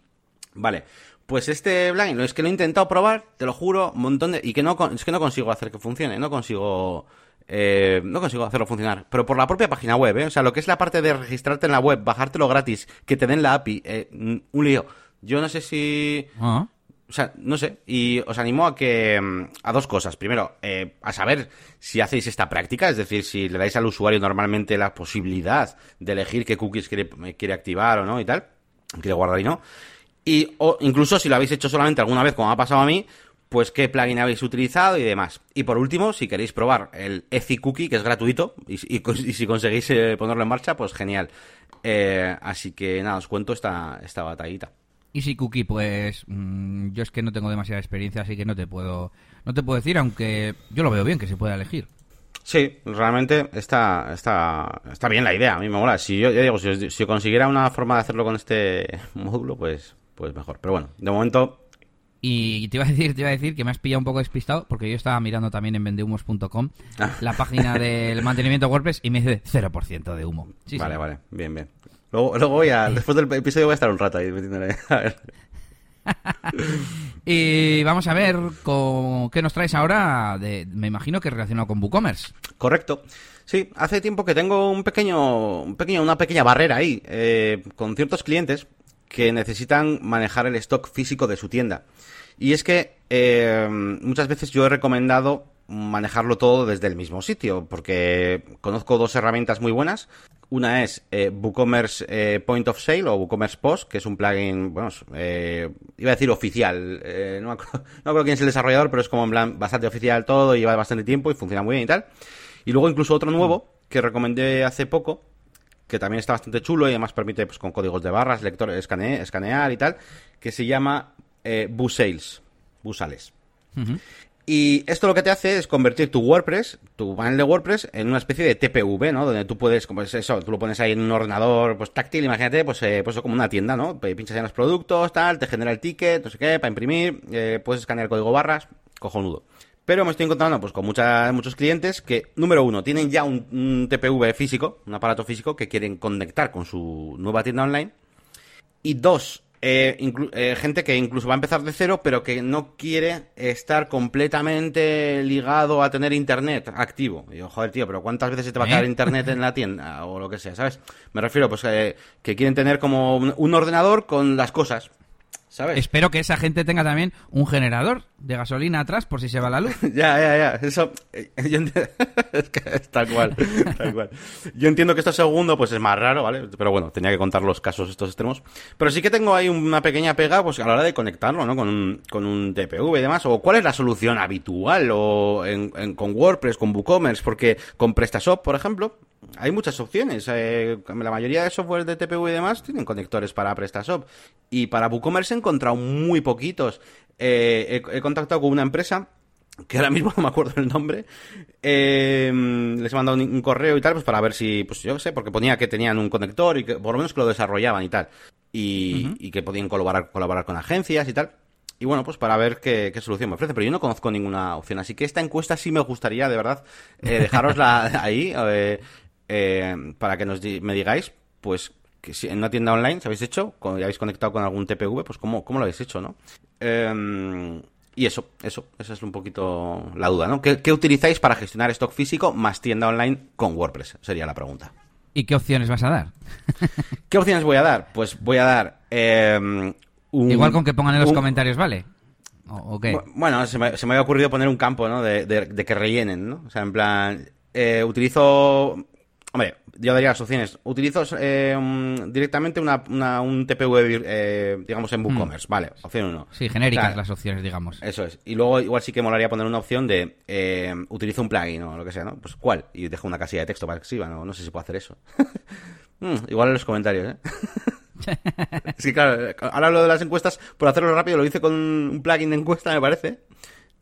Vale. Pues este plugin, es que lo he intentado probar, te lo juro, un montón de... Y que no, es que no consigo hacer que funcione, no consigo... Eh, no consigo hacerlo funcionar, pero por la propia página web. O sea, lo que es la parte de registrarte en la web, bajártelo gratis, que te den la API, un lío. Yo no sé si... Ah. O sea, no sé, y os animo a que mm, a dos cosas. Primero, eh, a saber si hacéis esta práctica, es decir, si le dais al usuario normalmente la posibilidad de elegir qué cookies quiere, quiere activar o no y tal, quiere guardar y no. Y o incluso si lo habéis hecho solamente alguna vez, como ha pasado a mí, pues qué plugin habéis utilizado y demás. Y por último, si queréis probar el Ezi Cookie, que es gratuito, y, si conseguís eh, ponerlo en marcha, pues genial. Eh, así que nada, os cuento esta, esta batallita. Easy Cookie, pues mm, yo es que no tengo demasiada experiencia, así que no te puedo no te puedo decir, aunque yo lo veo bien que se pueda elegir. Sí, realmente está, está, está bien la idea, a mí me mola. Si yo, digo, si, si consiguiera una forma de hacerlo con este módulo, pues, pues mejor. Pero bueno, de momento y te iba a decir, te iba a decir que me has pillado un poco despistado porque yo estaba mirando también en vendehumos.com ah. la página del mantenimiento WordPress y me dice 0% de humo. vale, vale, bien, bien. Luego, luego voy a, después del episodio voy a estar un rato ahí metiéndole. A ver. y vamos a ver con, qué nos traes ahora, de, me imagino que relacionado con WooCommerce. Correcto. Sí, hace tiempo que tengo un pequeño, un pequeño una pequeña barrera ahí eh, con ciertos clientes que necesitan manejar el stock físico de su tienda. Y es que eh, muchas veces yo he recomendado manejarlo todo desde el mismo sitio, porque conozco dos herramientas muy buenas. Una es eh, WooCommerce eh, Point of Sale o WooCommerce Post, que es un plugin, bueno, eh, iba a decir oficial, eh, no, no creo quién es el desarrollador, pero es como en plan bastante oficial todo, y lleva bastante tiempo y funciona muy bien y tal. Y luego incluso otro nuevo que recomendé hace poco, que también está bastante chulo y además permite pues con códigos de barras, lector, escanear y tal, que se llama eh, Busales. Y esto lo que te hace es convertir tu WordPress, tu panel de WordPress, en una especie de TPV, ¿no? Donde tú puedes, como es eso, tú lo pones ahí en un ordenador pues táctil, imagínate, pues, eh, pues como una tienda, ¿no? Pinchas en los productos, tal, te genera el ticket, no sé qué, para imprimir, eh, puedes escanear código barras, cojonudo. Pero me estoy encontrando pues con muchos clientes que, número uno, tienen ya un, TPV físico, un aparato físico que quieren conectar con su nueva tienda online. Y dos, eh, eh, gente que incluso va a empezar de cero, pero que no quiere estar completamente ligado a tener internet activo. Y yo, joder, tío, pero ¿cuántas veces se te va a quedar ¿Eh? internet en la tienda? O lo que sea, ¿sabes? Me refiero, pues, que quieren tener como un ordenador con las cosas. Espero que esa gente tenga también un generador de gasolina atrás por si se va la luz. ya, ya, ya. Eso. Eh, es que es tal cual, Yo entiendo que esto segundo, pues es más raro, ¿vale? Pero bueno, tenía que contar los casos estos extremos. Pero sí que tengo ahí una pequeña pega, pues a la hora de conectarlo, ¿no? Con un, con un TPV y demás. O cuál es la solución habitual, o con WordPress, con WooCommerce, porque con PrestaShop, por ejemplo, hay muchas opciones. Eh, la mayoría de software de TPV y demás tienen conectores para PrestaShop. Y para WooCommerce he encontrado muy poquitos. Eh, he, contactado con una empresa que ahora mismo no me acuerdo el nombre. Eh, les he mandado un, correo y tal, pues para ver si, pues yo sé, porque ponía que tenían un conector y que por lo menos que lo desarrollaban y tal. Y, que podían colaborar, colaborar con agencias y tal. Y bueno, pues para ver qué, solución me ofrece. Pero yo no conozco ninguna opción. Así que esta encuesta sí me gustaría, de verdad, eh, dejarosla ahí. Eh, para que nos me digáis, pues, que si en una tienda online se habéis hecho, ya habéis conectado con algún TPV, pues cómo, cómo lo habéis hecho, ¿no? Em, y eso, eso, esa es un poquito la duda, ¿no? ¿Qué, utilizáis para gestionar stock físico más tienda online con WordPress? Sería la pregunta. ¿Y qué opciones vas a dar? ¿Qué opciones voy a dar? Pues voy a dar em, Igual con que pongan en los comentarios, ¿vale? ¿O, qué? Bueno, se me, se me, había ocurrido poner un campo, ¿no? De, de, que rellenen, ¿no? O sea, en plan, eh, utilizo Hombre, yo daría las opciones. Utilizo eh, directamente una, un TPV, eh, digamos, en WooCommerce. Hmm. Vale, opción 1. Sí, genéricas las opciones, digamos. Eso es. Y luego igual sí que molaría poner una opción de eh, utilizo un plugin o lo que sea, ¿no? Pues ¿cuál? Y dejo una casilla de texto para que escriba, ¿no? No sé si puedo hacer eso. Hmm, igual en los comentarios, ¿eh? que claro, ahora lo de las encuestas, por hacerlo rápido, lo hice con un plugin de encuesta, me parece,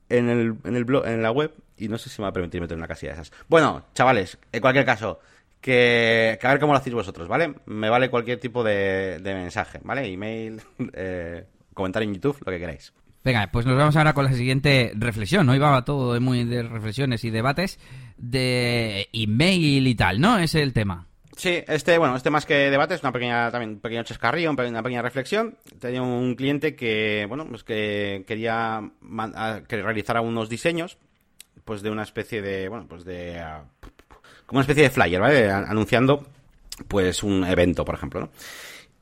en el, en el blog, en la web, y no sé si me va a permitir meter una casilla de esas. Bueno, chavales, en cualquier caso, que, a ver cómo lo hacéis vosotros, ¿vale? Me vale cualquier tipo de, mensaje, ¿vale? Email, eh, comentario en YouTube, lo que queráis. Venga, pues nos vamos ahora con la siguiente reflexión. Hoy va todo muy de reflexiones y debates de email y tal, ¿no? Es el tema. Sí, este, bueno, este más que debate es una pequeña, también un pequeño chascarrillo, una pequeña reflexión. Tenía un cliente que, bueno, pues que quería que realizara unos diseños, pues de una especie de, bueno, pues de, como una especie de flyer, ¿vale? Anunciando, pues, un evento, por ejemplo, ¿no?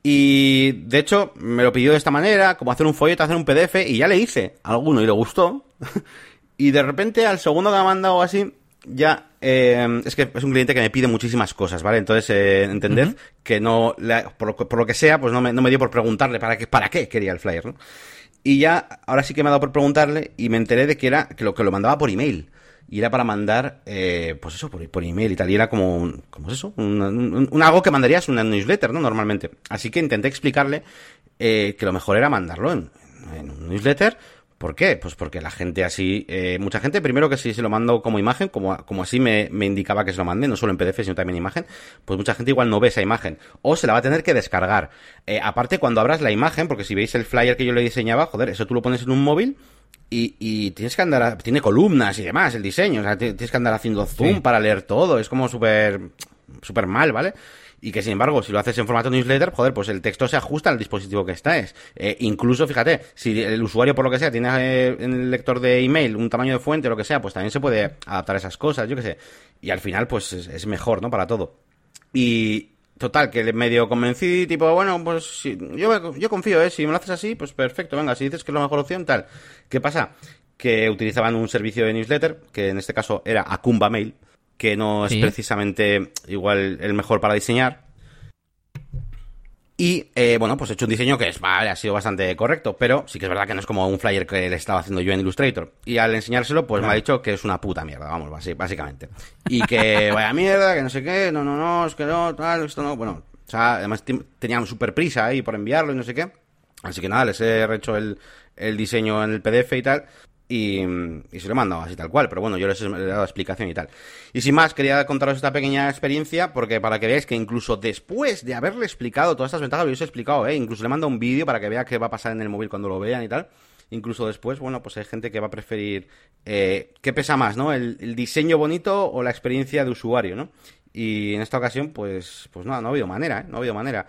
Y de hecho, me lo pidió de esta manera, como hacer un folleto, hacer un PDF, y ya le hice alguno y le gustó. y de repente, al segundo que me ha mandado así, ya eh, es que es un cliente que me pide muchísimas cosas, ¿vale? Entonces, eh, entended que no, por, lo, que sea, pues no me, no me dio por preguntarle para qué, para qué quería el flyer, ¿no? Y ya, ahora sí que me ha dado por preguntarle y me enteré de que era, que lo, que lo mandaba por email y era para mandar, eh, pues eso, por, email y tal, y era como, un, ¿cómo es eso? Un, algo que mandarías una newsletter, ¿no? Normalmente. Así que intenté explicarle eh, que lo mejor era mandarlo en, en un newsletter, ¿Por qué? Pues porque la gente así, eh, mucha gente, primero que si se lo mando como imagen, como, como así me, me, indicaba que se lo mande, no solo en PDF, sino también en imagen, pues mucha gente igual no ve esa imagen. O se la va a tener que descargar. Eh, aparte, cuando abras la imagen, porque si veis el flyer que yo le diseñaba, joder, eso tú lo pones en un móvil y, y tienes que andar, tiene columnas y demás, el diseño, o sea, tienes que andar haciendo zoom para leer todo, es como súper, súper mal, ¿vale? y que sin embargo, si lo haces en formato newsletter, joder, pues el texto se ajusta al dispositivo que estés. Eh, incluso, fíjate, si el usuario por lo que sea tiene eh, en el lector de email un tamaño de fuente o lo que sea, pues también se puede adaptar a esas cosas, yo qué sé. Y al final, pues es, mejor, ¿no? Para todo. Y, Total, que medio convencí, tipo, bueno, pues yo, yo confío, ¿eh? Si me lo haces así, pues perfecto, venga, si dices que es la mejor opción, tal. ¿Qué pasa? Que utilizaban un servicio de newsletter, que en este caso era Akumba Mail, que no es precisamente igual el mejor para diseñar. Y eh, bueno, pues he hecho un diseño que es, vale, ha sido bastante correcto, pero sí que es verdad que no es como un flyer que le estaba haciendo yo en Illustrator. Y al enseñárselo, pues me ha dicho que es una puta mierda, vamos, básicamente. Y que vaya mierda, que no sé qué, no, no, no, es que no, tal, esto no. Bueno, o sea, además teníamos súper prisa ahí por enviarlo y no sé qué. Así que nada, les he hecho el, el diseño en el PDF y tal. Y, se lo he mandado así tal cual, pero bueno, yo les he dado explicación y tal. Y sin más, quería contaros esta pequeña experiencia, porque para que veáis que incluso después de haberle explicado todas estas ventajas, lo he explicado, ¿eh? Incluso le mando un vídeo para que vea qué va a pasar en el móvil cuando lo vean y tal. Incluso después, bueno, pues hay gente que va a preferir... Eh, ¿Qué pesa más, no? El, diseño bonito o la experiencia de usuario, ¿no? Y en esta ocasión, pues, pues no, no ha habido manera, ¿eh? No ha habido manera.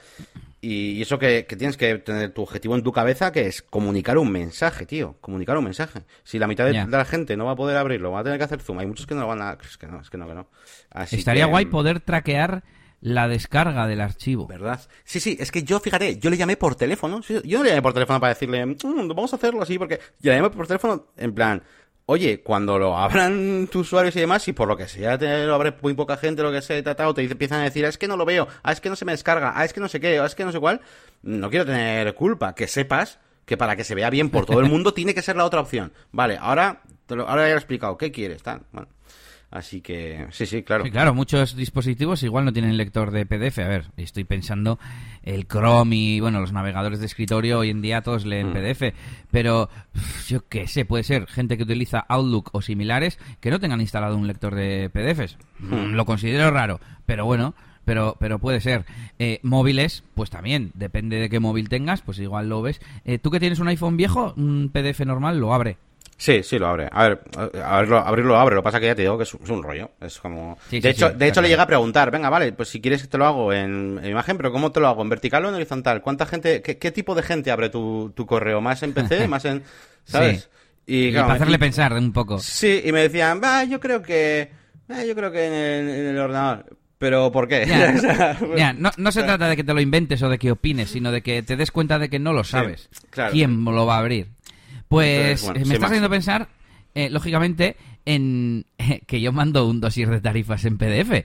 Y eso que, tienes que tener tu objetivo en tu cabeza, que es comunicar un mensaje, tío. Comunicar un mensaje. Si la mitad de, la gente no va a poder abrirlo, va a tener que hacer zoom. Hay muchos que no lo van a... Es que no, es que no, que no. Estaría guay poder traquear la descarga del archivo. ¿Verdad? Sí, sí, es que yo, fíjate, yo le llamé por teléfono. Yo no le llamé por teléfono para decirle, mm, vamos a hacerlo así, porque yo le llamé por teléfono en plan, Oye, cuando lo abran tus usuarios y demás, y por lo que sea te lo abre muy poca gente, lo que sea, o te empiezan a decir, ah, es que no lo veo, ah, es que no se me descarga, ah, es que no sé qué, ah, es que no sé cuál, no quiero tener culpa, que sepas que para que se vea bien por todo el mundo tiene que ser la otra opción. Vale, ahora, ahora ya he explicado, ¿qué quieres? Tal, bueno. Así que, sí, sí, claro. Sí, claro, muchos dispositivos igual no tienen lector de PDF. A ver, estoy pensando el Chrome y, bueno, los navegadores de escritorio hoy en día todos leen mm. PDF. Pero, yo qué sé, puede ser gente que utiliza Outlook o similares que no tengan instalado un lector de PDFs. Mm. Lo considero raro, pero bueno, pero, pero puede ser. Eh, móviles, pues también, depende de qué móvil tengas, pues igual lo ves. Eh, Tú que tienes un iPhone viejo, un PDF normal lo abre. Sí, sí, lo abre. A ver, abrirlo, abrirlo abre. Lo que pasa que ya te digo que es, un rollo. Es como. de hecho, de hecho le llega a preguntar, venga, vale, pues si quieres que te lo hago en, imagen, pero ¿cómo te lo hago? ¿En vertical o en horizontal? ¿Cuánta gente, qué, tipo de gente abre tu, tu correo? ¿Más en PC? ¿Más en. ¿Sabes? Y, para hacerle pensar un poco. Sí, y me decían, va, yo creo que. yo creo que en el, ordenador. Pero ¿por qué? No, no, se trata de que te lo inventes o de que opines, sino de que te des cuenta de que no lo sabes. claro. ¿Quién lo va a abrir? Pues eh, me estás haciendo pensar, eh, lógicamente, en que yo mando un dossier de tarifas en PDF.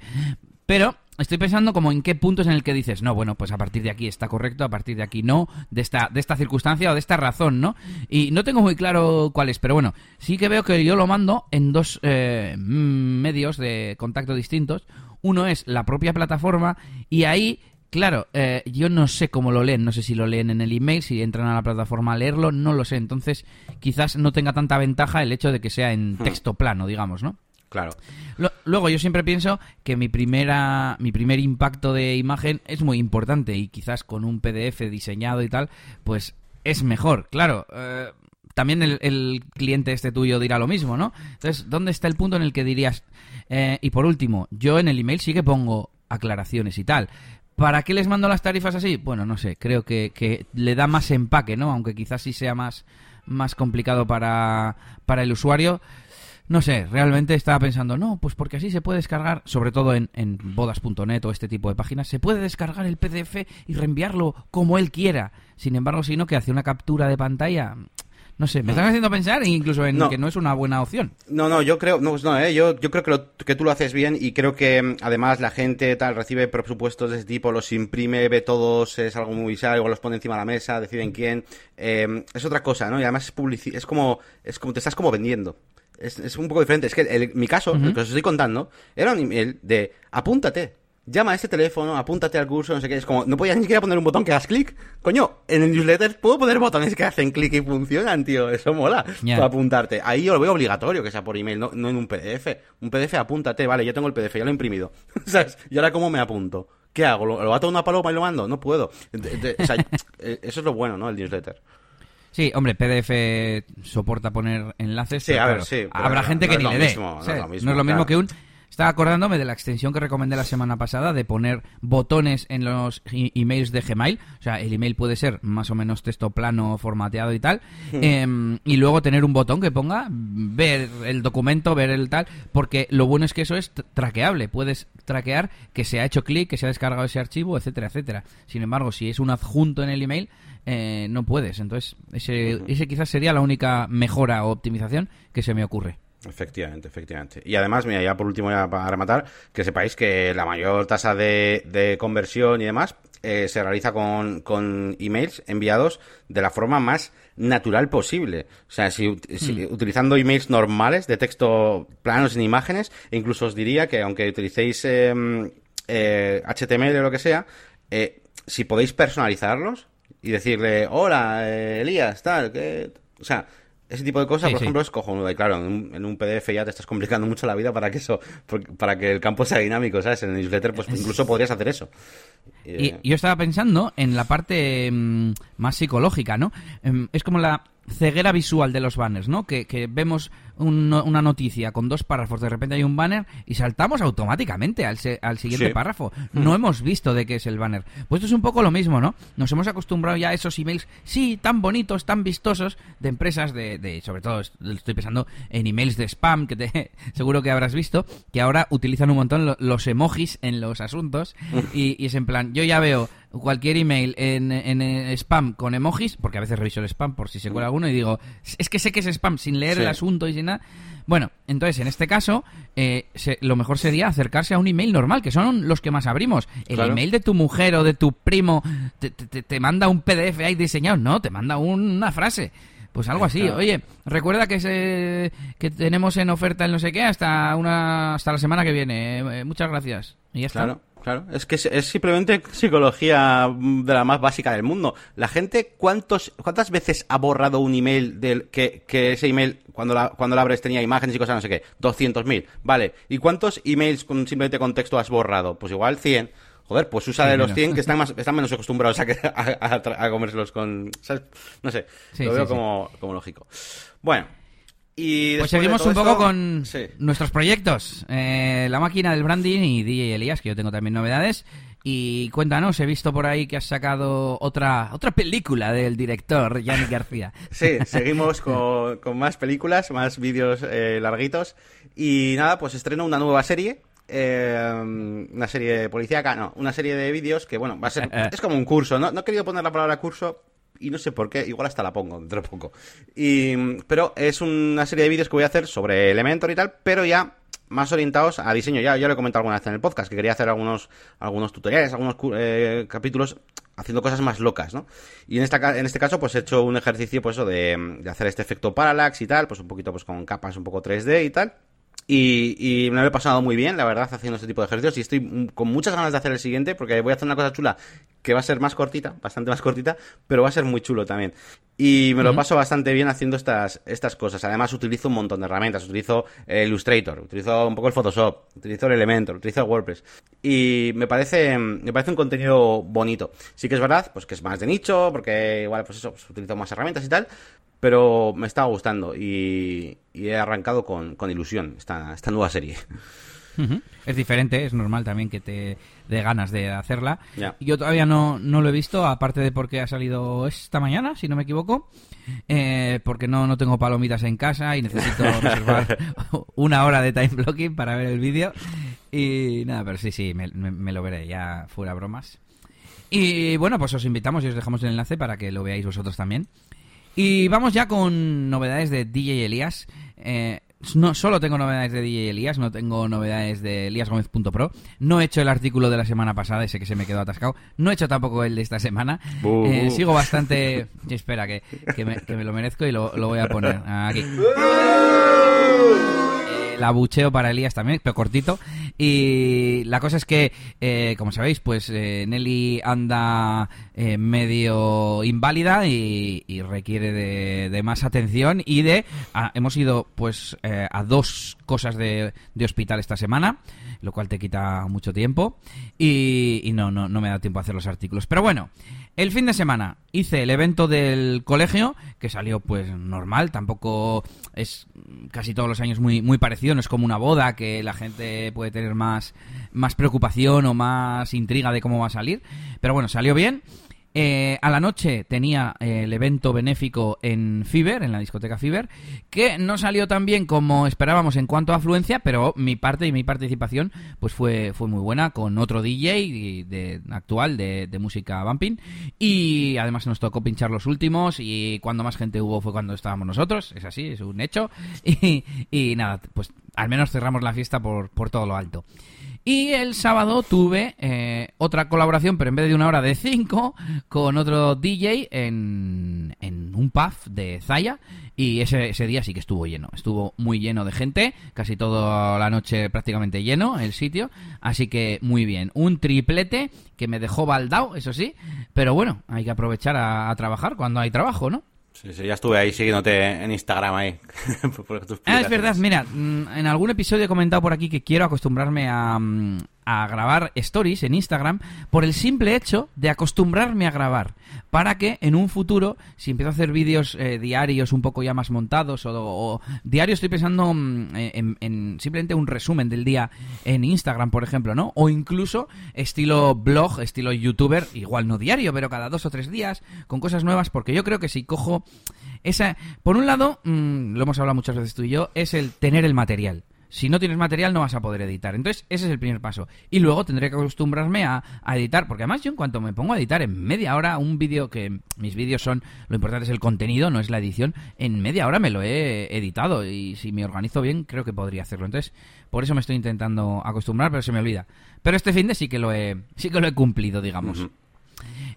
Pero estoy pensando como en qué puntos en el que dices, no, bueno, pues a partir de aquí está correcto, a partir de aquí no, de esta, de esta circunstancia o de esta razón, ¿no? Y no tengo muy claro cuál es, pero bueno, sí que veo que yo lo mando en dos eh, medios de contacto distintos. Uno es la propia plataforma y ahí Claro, eh, yo no sé cómo lo leen, no sé si lo leen en el email, si entran a la plataforma a leerlo, no lo sé. Entonces, quizás no tenga tanta ventaja el hecho de que sea en hmm. texto plano, digamos, ¿no? Claro. luego, yo siempre pienso que mi primera, mi primer impacto de imagen es muy importante y quizás con un PDF diseñado y tal, pues es mejor. Claro, eh, también el, cliente este tuyo dirá lo mismo, ¿no? Entonces, ¿dónde está el punto en el que dirías? Eh, y por último, yo en el email sí que pongo aclaraciones y tal, ¿Para qué les mando las tarifas así? Bueno, no sé, creo que, que le da más empaque, ¿no? Aunque quizás sí sea más, más complicado para, para el usuario. no sé, realmente estaba pensando, no, pues porque así se puede descargar, sobre todo en, en bodas.net o este tipo de páginas, se puede descargar el PDF y reenviarlo como él quiera. Sin embargo, si no, que hace una captura de pantalla, no sé, me están haciendo pensar incluso en que no es una buena opción. No, no, yo creo, no, no, ¿eh? yo, yo creo que, que tú lo haces bien y creo que mm, además la gente tal recibe presupuestos de ese tipo, los imprime, ve todos, es algo muy visual, luego los pone encima de la mesa, deciden quién. Eh, es otra cosa, ¿no? Y además es publicidad, es como, es como te estás como vendiendo. Es, es un poco diferente. Es que el, mi caso, lo que os estoy contando, era un email de apúntate llama a este teléfono, apúntate al curso, no sé qué. Es como, no podías ni siquiera poner un botón que hagas clic. Coño, en el newsletter puedo poner botones que hacen clic y funcionan, tío. Eso mola. Para apuntarte. Ahí yo lo veo obligatorio que sea por email, no, en un PDF. Un PDF, apúntate, vale, yo tengo el PDF, ya lo he imprimido. ¿Sabes? ¿Y ahora cómo me apunto? ¿Qué hago? ¿Lo, lo ato a una paloma y lo mando? No puedo. o sea, eh, eso es lo bueno, ¿no? El newsletter. Sí, hombre, PDF soporta poner enlaces. Sí, a ver, sí. Habrá gente que ni le dé. no, es lo mismo que un estaba acordándome de la extensión que recomendé la semana pasada de poner botones en los emails de Gmail. O sea, el email puede ser más o menos texto plano, formateado y tal. Em, y luego tener un botón que ponga ver el documento, ver el tal. Porque lo bueno es que eso es traqueable. Puedes traquear que se ha hecho clic, que se ha descargado ese archivo, etcétera, etcétera. Sin embargo, si es un adjunto en el email, eh, no puedes. Entonces, ese, ese quizás sería la única mejora o optimización que se me ocurre. Efectivamente, efectivamente. Y además, mira, ya por último, ya para rematar, que sepáis que la mayor tasa de, conversión y demás eh, se realiza con, con, emails enviados de la forma más natural posible. O sea, si, hmm. utilizando emails normales de texto planos sin imágenes, e incluso os diría que aunque utilicéis HTML em, eh, o lo que sea, eh, si podéis personalizarlos y decirle, hola, Elías, tal, que... O sea, ese tipo de cosas, por ejemplo, es cojonudo. Y claro, en un, PDF ya te estás complicando mucho la vida para que eso, para que el campo sea dinámico, ¿sabes? En el newsletter, pues incluso podrías hacer eso. Y, yo estaba pensando en la parte mm, más psicológica, ¿no? Em, es como la ceguera visual de los banners, ¿no? Que, que vemos una noticia con dos párrafos, de repente hay un banner y saltamos automáticamente al, al siguiente párrafo. No hmm. hemos visto de qué es el banner. Pues esto es un poco lo mismo, ¿no? Nos hemos acostumbrado ya a esos emails, sí, tan bonitos, tan vistosos, de empresas de, de sobre todo estoy pensando en emails de spam, que te, seguro que habrás visto, que ahora utilizan un montón los emojis en los asuntos y, y es en plan, yo ya veo cualquier email en, en, spam con emojis, porque a veces reviso el spam por si se cuela alguno y digo, es que sé que es spam sin leer el asunto y sin nada. Bueno, entonces en este caso, eh, lo mejor sería acercarse a un email normal, que son los que más abrimos. El email de tu mujer o de tu primo te, te, manda un PDF ahí diseñado, no, te manda una frase. Pues algo así. Oye, recuerda que se, que tenemos en oferta el no sé qué hasta una hasta la semana que viene. Eh, muchas gracias. Y ya está. Claro, es que es, simplemente psicología de la más básica del mundo. La gente, ¿cuántos, ¿cuántas veces ha borrado un email del que, que ese email, cuando la, cuando la abres, tenía imágenes y cosas, no sé qué? 200.000. Vale. ¿Y cuántos emails con simplemente con texto has borrado? Pues igual 100. Joder, pues usa de los 100 que están más están menos acostumbrados a, a, a, comérselos con... No sé, lo veo como, como lógico. Bueno, pues seguimos un poco con nuestros proyectos. Eh, la máquina del branding y DJ Elías, que yo tengo también novedades. Y cuéntanos, he visto por ahí que has sacado otra otra película del director Yannick García. Sí, seguimos con, más películas, más vídeos eh, larguitos. Y nada, pues estreno una nueva serie. Eh, una serie policíaca, no, una serie de vídeos que, bueno, va a ser. es como un curso, ¿no? No he querido poner la palabra curso y no sé por qué, igual hasta la pongo dentro de poco. Y, pero es una serie de vídeos que voy a hacer sobre Elementor y tal, pero ya más orientados a diseño. Ya, ya lo he comentado alguna vez en el podcast, que quería hacer algunos, algunos tutoriales, algunos eh, capítulos haciendo cosas más locas, ¿no? Y en, esta, en este caso, pues he hecho un ejercicio, pues eso, de, de hacer este efecto parallax y tal, pues un poquito pues con capas un poco 3D y tal. Y, me lo he pasado muy bien, la verdad, haciendo este tipo de ejercicios. Y estoy con muchas ganas de hacer el siguiente, porque voy a hacer una cosa chula que va a ser más cortita, bastante más cortita, pero va a ser muy chulo también. Y me lo paso bastante bien haciendo estas, estas cosas. Además, utilizo un montón de herramientas. Utilizo Illustrator, utilizo un poco el Photoshop, utilizo el Elementor, utilizo el WordPress. Y me parece, me parece un contenido bonito. Sí que es verdad, pues que es más de nicho, porque igual, pues eso, pues, utilizo más herramientas y tal, pero me está gustando y, he arrancado con, ilusión esta, esta nueva serie. Es diferente, es normal también que te dé ganas de hacerla. Ya. Yo todavía no, no lo he visto, aparte de porque ha salido esta mañana, si no me equivoco, eh, porque no, no tengo palomitas en casa y necesito reservar una hora de time blocking para ver el vídeo. Y nada, pero sí, sí, me, me- me lo veré, ya fuera bromas. Y bueno, pues os invitamos y os dejamos el enlace para que lo veáis vosotros también. Y vamos ya con novedades de DJ Elías. Eh, no solo tengo novedades de DJ Elías, no tengo novedades de eliasgomez.pro. No he hecho el artículo de la semana pasada, ese que se me quedó atascado. No he hecho tampoco el de esta semana. Eh, sigo bastante... Espera, que, que me, que me lo merezco y lo, lo voy a poner aquí. Eh, la bucheo para Elías también, pero cortito. Y la cosa es que, eh, como sabéis, pues eh, Nelly anda eh, medio inválida y, requiere de, de más atención y de... ah, hemos ido pues eh, a dos cosas de, de hospital esta semana, lo cual te quita mucho tiempo y, no, no, no me da tiempo a hacer los artículos. Pero bueno, el fin de semana hice el evento del colegio, que salió pues normal, tampoco es casi todos los años muy, muy parecido, no es como una boda que la gente puede tener más, más preocupación o más intriga de cómo va a salir. Pero bueno, salió bien. Eh, a la noche tenía eh, el evento benéfico en Fiber, en la discoteca Fiber, que no salió tan bien como esperábamos en cuanto a afluencia, pero mi parte y mi participación pues fue, fue muy buena con otro DJ de, actual de, de música bumping y además nos tocó pinchar los últimos y cuando más gente hubo fue cuando estábamos nosotros, es así, es un hecho y, y nada, pues al menos cerramos la fiesta por, por todo lo alto. Y el sábado tuve eh, otra colaboración, pero en vez de una hora de cinco, con otro DJ en, en un pub de Zaya. Y ese, ese día sí que estuvo lleno. Estuvo muy lleno de gente, casi toda la noche prácticamente lleno el sitio. Así que muy bien. Un triplete que me dejó baldao, eso sí. Pero bueno, hay que aprovechar a, a trabajar cuando hay trabajo, ¿no? Sí, sí, ya estuve ahí siguiéndote en Instagram ahí. Ah, es verdad, mira, mm, en algún episodio he comentado por aquí que quiero acostumbrarme a, mm, a grabar stories en Instagram por el simple hecho de acostumbrarme a grabar. Para que en un futuro, si empiezo a hacer vídeos eh, diarios un poco ya más montados o, o diario estoy pensando mm, en, en simplemente un resumen del día en Instagram, por ejemplo, ¿no? O incluso estilo blog, estilo youtuber, igual no diario, pero cada dos o tres días, con cosas nuevas, porque yo creo que si cojo esa, por un lado, mm, lo hemos hablado muchas veces tú y yo, es el tener el material. Si no tienes material no vas a poder editar. Entonces, ese es el primer paso. Y luego tendré que acostumbrarme a, a editar, porque además yo en cuanto me pongo a editar en media hora un vídeo que mis vídeos son, lo importante es el contenido, no es la edición, en media hora me lo he editado y si me organizo bien creo que podría hacerlo. Entonces, por eso me estoy intentando acostumbrar, pero se me olvida. Pero este fin de sí que lo he, sí que lo he cumplido, digamos.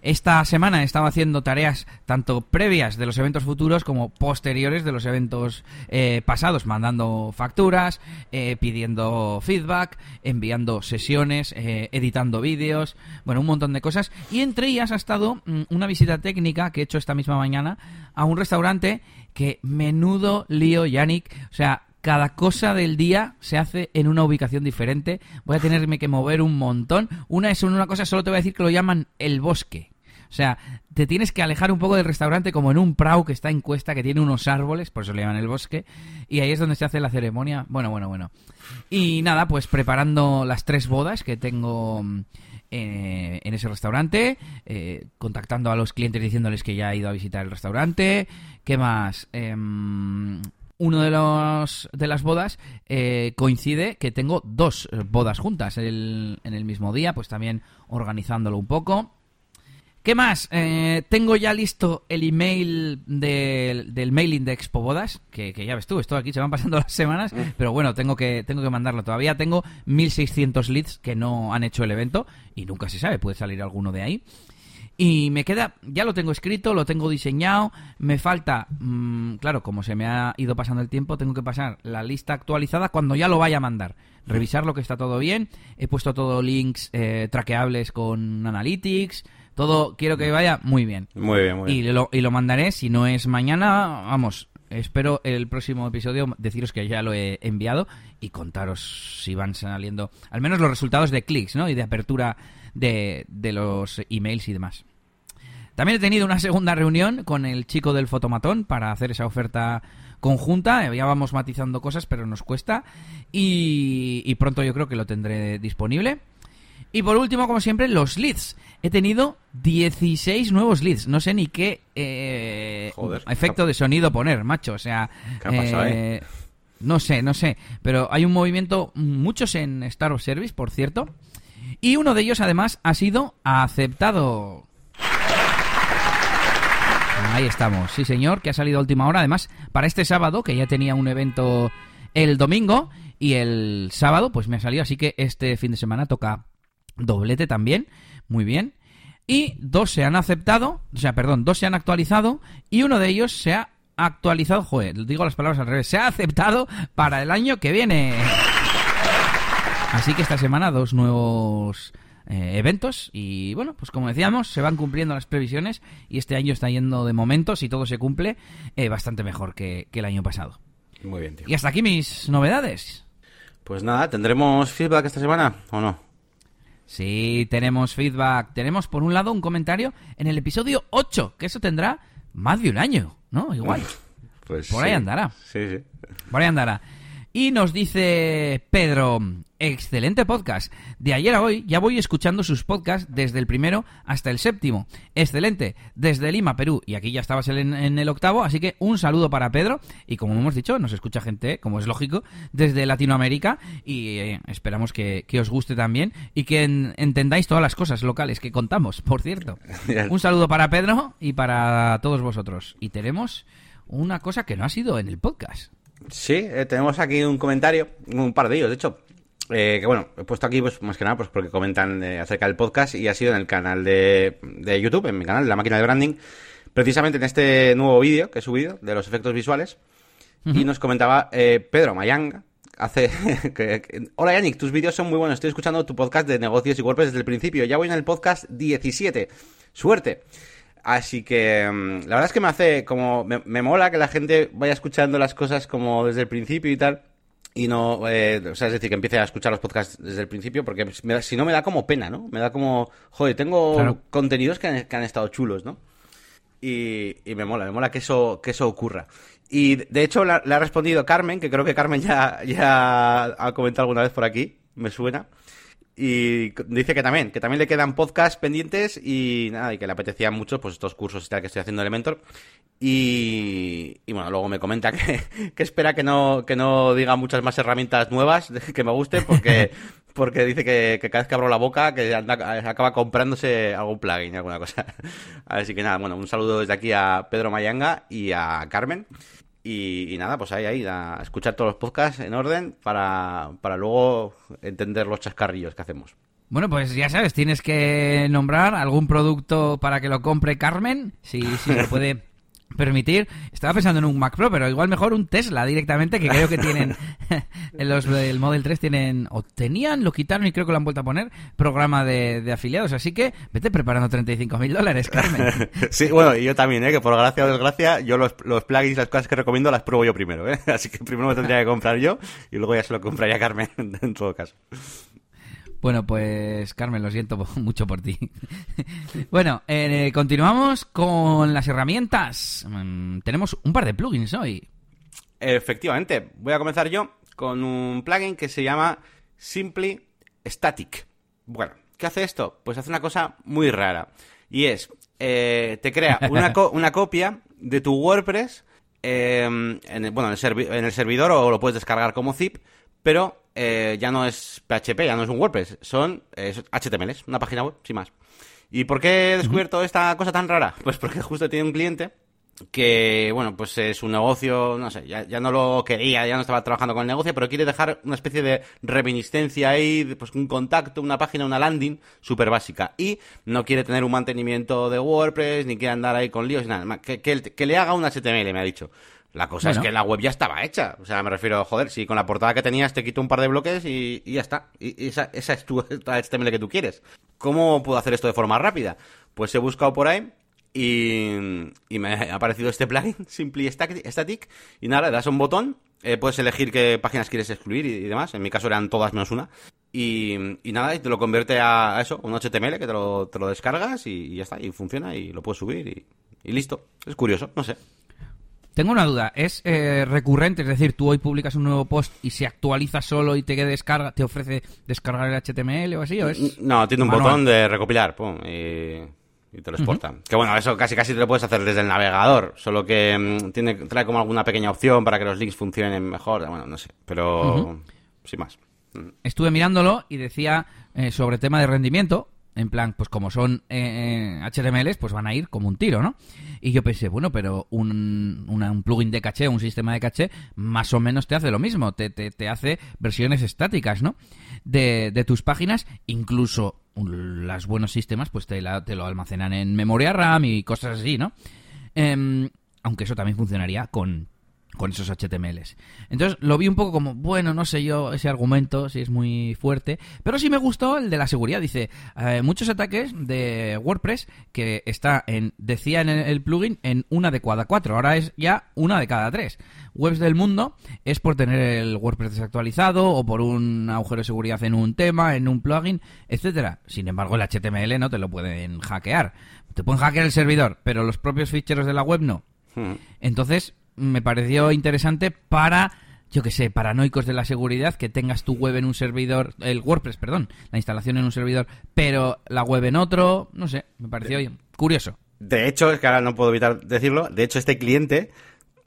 Esta semana he estado haciendo tareas tanto previas de los eventos futuros como posteriores de los eventos eh, pasados, mandando facturas, eh, pidiendo feedback, enviando sesiones, eh, editando vídeos, bueno, un montón de cosas. Y entre ellas ha estado mm, una visita técnica que he hecho esta misma mañana a un restaurante que menudo lío, Yannick. O sea, cada cosa del día se hace en una ubicación diferente. Voy a tenerme que mover un montón. Una es una cosa, solo te voy a decir que lo llaman el bosque. O sea, te tienes que alejar un poco del restaurante como en un prau que está en cuesta, que tiene unos árboles, por eso le llaman el bosque, y ahí es donde se hace la ceremonia. Bueno, bueno, bueno. Y nada, pues preparando las tres bodas que tengo mm, eh, en ese restaurante, eh, contactando a los clientes diciéndoles que ya he ido a visitar el restaurante. ¿Qué más? Em, uno de los de las bodas eh, coincide que tengo dos eh, bodas juntas en el mismo día, pues también organizándolo un poco. ¿Qué más? Eh, tengo ya listo el email del, del mailing de Expo Bodas, que, que ya ves tú, esto aquí se van pasando las semanas, pero bueno, tengo que, tengo que mandarlo. Todavía tengo 1600 leads que no han hecho el evento y nunca se sabe, puede salir alguno de ahí. Y me queda, ya lo tengo escrito, lo tengo diseñado, me falta, mm, claro, como se me ha ido pasando el tiempo, tengo que pasar la lista actualizada cuando ya lo vaya a mandar. Revisar lo que está todo bien, he puesto todo links eh, traqueables con Analytics, todo quiero que vaya muy bien. Muy bien, muy Y bien. lo, y lo mandaré, si no es mañana, vamos, espero el próximo episodio deciros que ya lo he enviado y contaros si van saliendo al menos los resultados de clics, ¿no? Y de apertura de, de los emails y demás. También he tenido una segunda reunión con el chico del fotomatón para hacer esa oferta conjunta, ya vamos matizando cosas, pero nos cuesta. Y, y pronto yo creo que lo tendré disponible. Y por último, como siempre, los leads. He tenido 16 nuevos leads. No sé ni qué eh, Joder. efecto de sonido poner, macho. O sea, ¿Qué ha pasado eh, no sé, no sé. Pero hay un movimiento, muchos en Star of Service, por cierto. Y uno de ellos, además, ha sido aceptado. Ahí estamos, sí señor, que ha salido a última hora. Además, para este sábado, que ya tenía un evento el domingo, y el sábado, pues me ha salido, así que este fin de semana toca doblete también, muy bien. Y dos se han aceptado, o sea, perdón, dos se han actualizado, y uno de ellos se ha actualizado, joder, digo las palabras al revés, se ha aceptado para el año que viene. Así que esta semana dos nuevos eh, eventos y bueno, pues como decíamos, se van cumpliendo las previsiones y este año está yendo de momento, si todo se cumple, eh, bastante mejor que, que el año pasado. Muy bien, tío. Y hasta aquí mis novedades. Pues nada, ¿tendremos feedback esta semana o no? Sí, tenemos feedback. Tenemos por un lado un comentario en el episodio 8, que eso tendrá más de un año, ¿no? Igual. Pues Por sí. ahí andará. Sí, sí. Por ahí andará. Y nos dice Pedro, excelente podcast. De ayer a hoy ya voy escuchando sus podcasts desde el primero hasta el séptimo. Excelente. Desde Lima, Perú. Y aquí ya estabas en, en el octavo, así que un saludo para Pedro. Y como hemos dicho, nos escucha gente, como es lógico, desde Latinoamérica. Y eh, esperamos que, que os guste también y que en- entendáis todas las cosas locales que contamos, por cierto. Un saludo para Pedro y para todos vosotros. Y tenemos una cosa que no ha sido en el podcast. Sí, eh, tenemos aquí un comentario, un par de ellos, de hecho. eh, que bueno, he puesto aquí pues más que nada pues porque comentan eh, acerca del podcast y ha sido en el canal de, de YouTube, en mi canal, La Máquina de Branding, precisamente en este nuevo vídeo que he subido de los efectos visuales. Y nos comentaba eh, Pedro Mayanga, hace... que- que- Hola Yannick, tus vídeos son muy buenos, estoy escuchando tu podcast de negocios y WordPress desde el principio, ya voy en el podcast 17. Suerte. Así que mm, la verdad es que me hace como... Me, me mola que la gente vaya escuchando las cosas como desde el principio y tal. Y no, eh, o sea, es decir, que empiece a escuchar los podcasts desde el principio, porque me da- si no me da como pena, ¿no? Me da como, joder, tengo Claro. contenidos que han, que han estado chulos, ¿no? Y, y me mola, me mola que eso, que eso ocurra. Y de hecho le ha respondido Carmen, que creo que Carmen ya, ya ha comentado alguna vez por aquí, me suena. Y dice que también, que también le quedan podcasts pendientes y nada, y que le apetecían mucho pues estos cursos y tal que estoy haciendo de Elementor. Y, y bueno, luego me comenta que, que espera que no, que no diga muchas más herramientas nuevas que me gusten porque, porque dice que, que cada vez que abro la boca que anda- acaba comprándose algún plugin, alguna cosa. Así que nada, bueno, un saludo desde aquí a Pedro Mayanga y a Carmen. Y, nada, pues ahí, ahí, a escuchar todos los podcasts en orden para, para luego entender los chascarrillos que hacemos. Bueno, pues ya sabes, tienes que nombrar algún producto para que lo compre Carmen, si, si lo puede permitir. Estaba pensando en un Mac Pro, pero igual mejor un Tesla directamente, que creo que tienen, en los del Model 3 tienen, o tenían, lo quitaron y creo que lo han vuelto a poner, programa de, de afiliados. Así que vete preparando 35 mil dólares, Carmen. Sí, bueno, y yo también, ¿eh? que por gracia o desgracia, yo los, los plugins, las cosas que recomiendo las pruebo yo primero, ¿eh? Así que primero me tendría que comprar yo y luego ya se lo compraría Carmen, en todo caso. Bueno, pues Carmen, lo siento mucho por ti. bueno, eh, continuamos con las herramientas. Mm, tenemos un par de plugins hoy. Efectivamente, voy a comenzar yo con un plugin que se llama Simply Static. Bueno, ¿qué hace esto? Pues hace una cosa muy rara. Y es, eh, te crea una, co- una copia de tu WordPress eh, bueno, en el servidor o lo puedes descargar como zip, pero eh, ya no es PHP, ya no es un WordPress, son eh, son HTMLs, una página web, sin más. ¿Y por qué he descubierto esta cosa tan rara? Pues porque justo tiene un cliente que, bueno, pues es un negocio, no sé, ya, ya no lo quería, ya no estaba trabajando con el negocio, pero quiere dejar una especie de reminiscencia ahí, pues un contacto, una página, una landing súper básica. Y no quiere tener un mantenimiento de WordPress, ni quiere andar ahí con líos, nada. Que, que, que le haga un HTML, me ha dicho. La cosa Bueno. es que la web ya estaba hecha. O sea, me refiero, joder, si con la portada que tenías te quito un par de bloques y, y ya está. Y, y esa, esa es tu HTML que tú quieres. ¿Cómo puedo hacer esto de forma rápida? Pues he buscado por ahí y, y me ha aparecido este plugin, Simply Static, y nada, le das a un botón, eh, puedes elegir qué páginas quieres excluir y, demás, en mi caso eran todas menos una, y, y nada, y te lo convierte a, eso, un HTML que te lo, te lo descargas y, ya está, y funciona y lo puedes subir y listo. Es curioso, no sé. Tengo una duda, ¿es eh, recurrente? Es decir, tú hoy publicas un nuevo post y se actualiza solo y te descarga, te ofrece descargar el HTML o así, ¿o es No, tiene un manual? botón de recopilar, pum, y, y te lo exporta. Que bueno, eso casi casi te lo puedes hacer desde el navegador, solo que mm, tiene trae como alguna pequeña opción para que los links funcionen mejor, bueno, no sé, pero sin más. Mm. Estuve mirándolo y decía eh, sobre tema de rendimiento, en plan, pues como son eh, eh, HTMLs, pues van a ir como un tiro, ¿no? Y yo pensé, bueno, pero un, un plugin de caché, un sistema de caché, más o menos te hace lo mismo, te, te, te hace versiones estáticas, ¿no? De, de tus páginas, incluso los buenos sistemas, pues te, la- te lo almacenan en memoria RAM y cosas así, ¿no? Em, aunque eso también funcionaría con, con esos HTMLs. Entonces lo vi un poco como, bueno, no sé yo ese argumento, si es muy fuerte, pero sí me gustó el de la seguridad. Dice, eh, muchos ataques de WordPress que está en, decía en el, plugin, en una de cada cuatro, ahora es ya una de cada tres. Webs del mundo es por tener el WordPress desactualizado o por un agujero de seguridad en un tema, en un plugin, etcétera. Sin embargo, el HTML no te lo pueden hackear. Te pueden hackear el servidor, pero los propios ficheros de la web no. Mm. Entonces, me pareció interesante para, yo que sé, paranoicos de la seguridad, que tengas tu web en un servidor, el WordPress, perdón, la instalación en un servidor, pero la web en otro, no sé, me pareció curioso. De hecho, es que ahora no puedo evitar decirlo, de hecho este cliente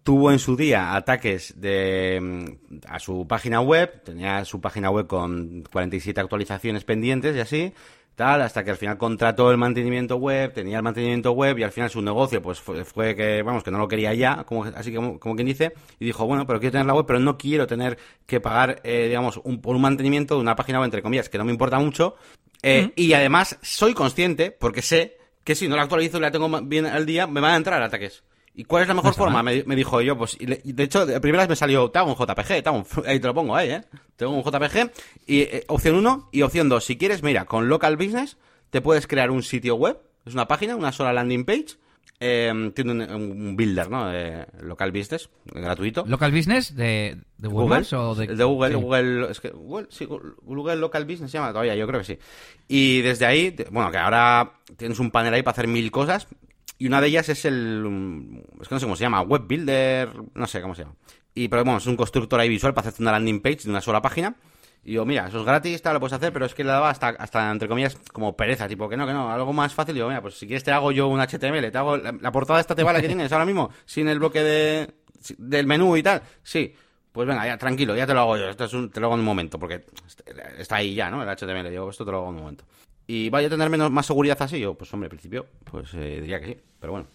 tuvo en su día ataques de mm, a su página web, tenía su página web con 47 actualizaciones pendientes y así, tal, hasta que al final contrató el mantenimiento web, tenía el mantenimiento web y al final su negocio pues fue, fue que, vamos, que no lo quería ya, como, así como, como quien dice, y dijo, bueno, pero quiero tener la web, pero no quiero tener que pagar, eh, digamos, un, por un mantenimiento de una página web, entre comillas, que no me importa mucho, eh, y además soy consciente, porque sé que si no la actualizo y la tengo bien al día, me van a entrar ataques. ¿Y cuál es la mejor está forma? Me, me dijo yo, pues, y le- y de hecho, de primeras me salió, te hago un JPG, te hago un- ahí te lo pongo ahí, ¿eh? Tengo un JPG, y eh, opción 1 y opción 2. Si quieres, mira, con Local Business te puedes crear un sitio web, es una página, una sola landing page, eh, tiene un, un builder, ¿no? Eh, local Business, gratuito. ¿Local Business de, de Google, Google, Maps o de, Google, sí. Google, es que Google, sí, Google Local Business se llama todavía, yo creo que sí. Y desde ahí, te- bueno, que ahora tienes un panel ahí para hacer mil cosas, y una de ellas es el, um, es que no sé cómo se llama, Web Builder, no sé cómo se llama. Y, pero bueno, es un constructor ahí visual para hacerte una landing page de una sola página. Y yo, mira, eso es gratis, tal, lo puedes hacer, pero es que le daba hasta, hasta, entre comillas, como pereza, tipo, que no, que no, algo más fácil. Y yo, mira, pues si quieres te hago yo un HTML, te hago la, la portada esta te vale que tienes ahora mismo, sin el bloque de, del menú y tal. Sí, pues venga, ya, tranquilo, ya te lo hago yo, esto es un- te lo hago en un momento, porque está ahí ya, ¿no? El HTML, yo, esto te lo hago en un momento. ¿Y vaya a tener menos, más seguridad así? Yo, pues hombre, al principio, pues eh, diría que sí, pero bueno.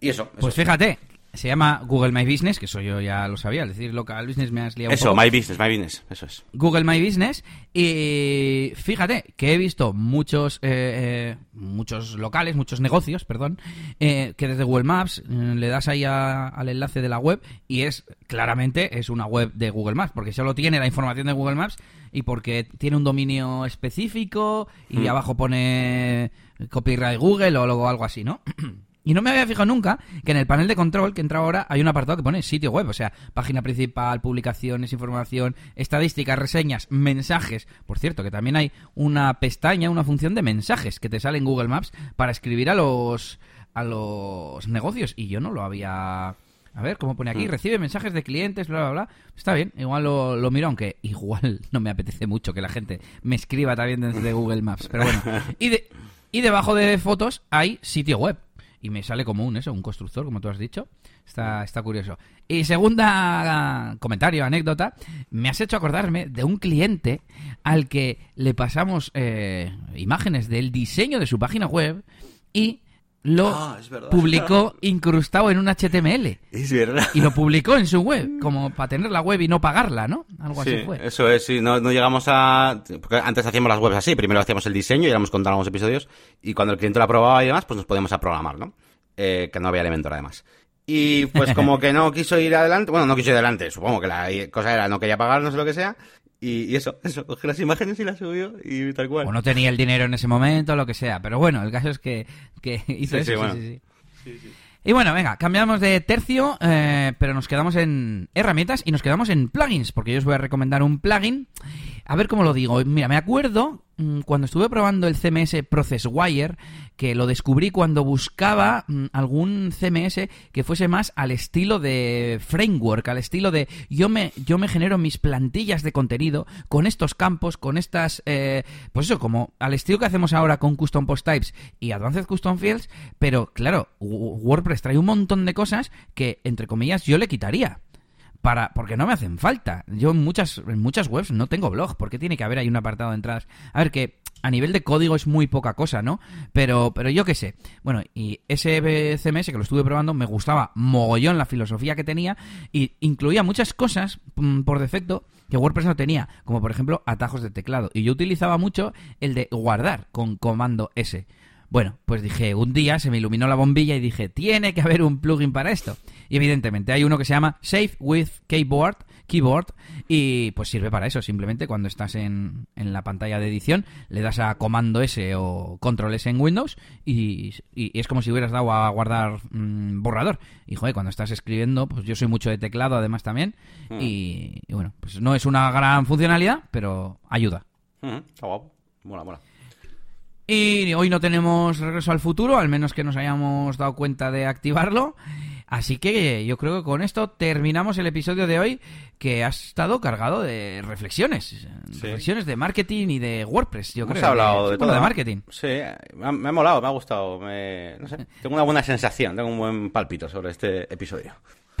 Y eso, eso. Pues fíjate, se llama Google My Business, que eso yo ya lo sabía, al decir Local Business me has liado un Eso, poco. My Business, My Business, eso es. Google My Business y fíjate que he visto muchos eh, eh, muchos locales, muchos negocios, perdón, eh, que desde Google Maps eh, le das ahí a- al enlace de la web y es claramente es una web de Google Maps porque solo tiene la información de Google Maps y porque tiene un dominio específico y Mm. abajo pone copyright Google o algo así, ¿no? Y no me había fijado nunca que en el panel de control que entra ahora hay un apartado que pone sitio web, o sea, página principal, publicaciones, información, estadísticas, reseñas, mensajes. Por cierto, que también hay una pestaña, una función de mensajes que te sale en Google Maps para escribir a los a los negocios y yo no lo había a ver, ¿cómo pone aquí? Mm. Recibe mensajes de clientes, bla, bla, bla. Está bien, igual lo, lo miro, aunque igual no me apetece mucho que la gente me escriba también desde Google Maps. Pero bueno. Y, de, y debajo de fotos hay sitio web. Y me sale como un, eso, un constructor, como tú has dicho. Está, está curioso. Y segunda comentario, anécdota, me has hecho acordarme de un cliente al que le pasamos eh, imágenes del diseño de su página web y lo Ah, publicó incrustado en un HTML. Es verdad. Y lo publicó en su web, como para tener la web y no pagarla, ¿no? Algo Sí, así fue. eso es, sí, no, no llegamos a... Porque antes hacíamos las webs así, primero hacíamos el diseño y éramos algunos episodios, y cuando el cliente lo aprobaba y demás, pues nos podíamos a programar, ¿no? Eh, que no había Elementor además. Y pues como que no quiso ir adelante, bueno, no quiso ir adelante, supongo que la cosa era no quería pagar, no sé lo que sea, y, y eso, eso, cogí las imágenes y las subió y tal cual. O no tenía el dinero en ese momento, lo que sea. Pero bueno, el caso es que, que hizo Sí, eso. sí, sí, bueno. sí, sí. Y bueno, venga, cambiamos de tercio, eh, pero nos quedamos en herramientas y nos quedamos en plugins, porque yo os voy a recomendar un plugin A ver cómo lo digo. Mira, me acuerdo mm, cuando estuve probando el CMS ProcessWire, que lo descubrí cuando buscaba mm, algún CMS que fuese más al estilo de framework, al estilo de yo me, yo me genero mis plantillas de contenido con estos campos, con estas, eh, pues eso, como al estilo que hacemos ahora con Custom Post Types y Advanced Custom Fields, pero claro, WordPress trae un montón de cosas que, entre comillas, yo le quitaría para porque no me hacen falta. Yo en muchas en muchas webs no tengo blog, porque tiene que haber ahí un apartado de entradas. A ver que a nivel de código es muy poca cosa, ¿no? Pero pero yo qué sé. Bueno, y ese CMS que lo estuve probando me gustaba mogollón la filosofía que tenía y incluía muchas cosas mm, por defecto que WordPress no tenía, como por ejemplo atajos de teclado. Y yo utilizaba mucho el de guardar con comando S. Bueno, pues dije, un día se me iluminó la bombilla y dije, tiene que haber un plugin para esto. Y evidentemente hay uno que se llama Save with Keyboard, Keyboard y pues sirve para eso. Simplemente cuando estás en, en la pantalla de edición le das a comando S o control S en Windows y, es como si hubieras dado a guardar mm, borrador. Y joder, cuando estás escribiendo, pues yo soy mucho de teclado además también. Hmm. Y, bueno, pues no es una gran funcionalidad, pero ayuda. Hmm, está guapo. Mola, mola. Y hoy no tenemos regreso al futuro, al menos que nos hayamos dado cuenta de activarlo. Así que yo creo que con esto terminamos el episodio de hoy, que ha estado cargado de reflexiones. Reflexiones de marketing y de WordPress, yo creo. hablado de, todo. de marketing. Sí, me ha, molado, me ha gustado. tengo una buena sensación, tengo un buen palpito sobre este episodio.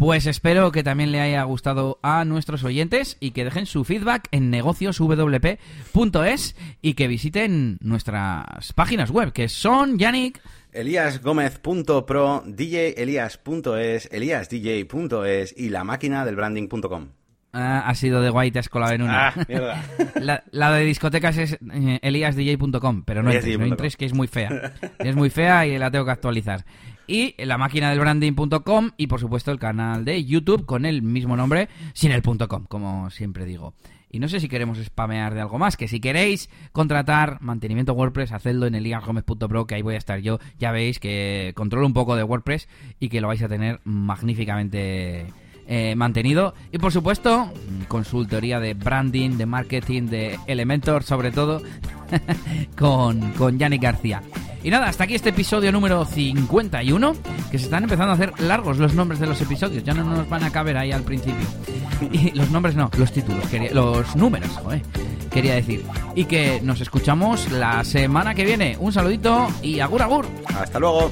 Pues espero que también le haya gustado a nuestros oyentes y que dejen su feedback en negocioswp.es y que visiten nuestras páginas web, que son, Yannick... Eliasgomez.pro, djelias.es, eliasdj.es y la máquina del branding.com. Ah, ha sido de guay, te has colado en una. Ah, mierda. la, de discotecas es eh, eliasdj.com, pero no entres, no entres, que es muy fea. Es muy fea y la tengo que actualizar y la máquina del branding.com y por supuesto el canal de YouTube con el mismo nombre sin el .com, como siempre digo. Y no sé si queremos spamear de algo más, que si queréis contratar mantenimiento WordPress, hacedlo en el eliasgomez.pro, que ahí voy a estar yo. Ya veis que controlo un poco de WordPress y que lo vais a tener magníficamente eh, mantenido. Y por supuesto, consultoría de branding, de marketing, de Elementor, sobre todo, con, con Yannick García. Y nada, hasta aquí este episodio número 51, que se están empezando a hacer largos los nombres de los episodios, ya no nos van a caber ahí al principio. Y los nombres no, los títulos, los números, quería decir. Y que nos escuchamos la semana que viene. Un saludito y agur agur. Hasta luego.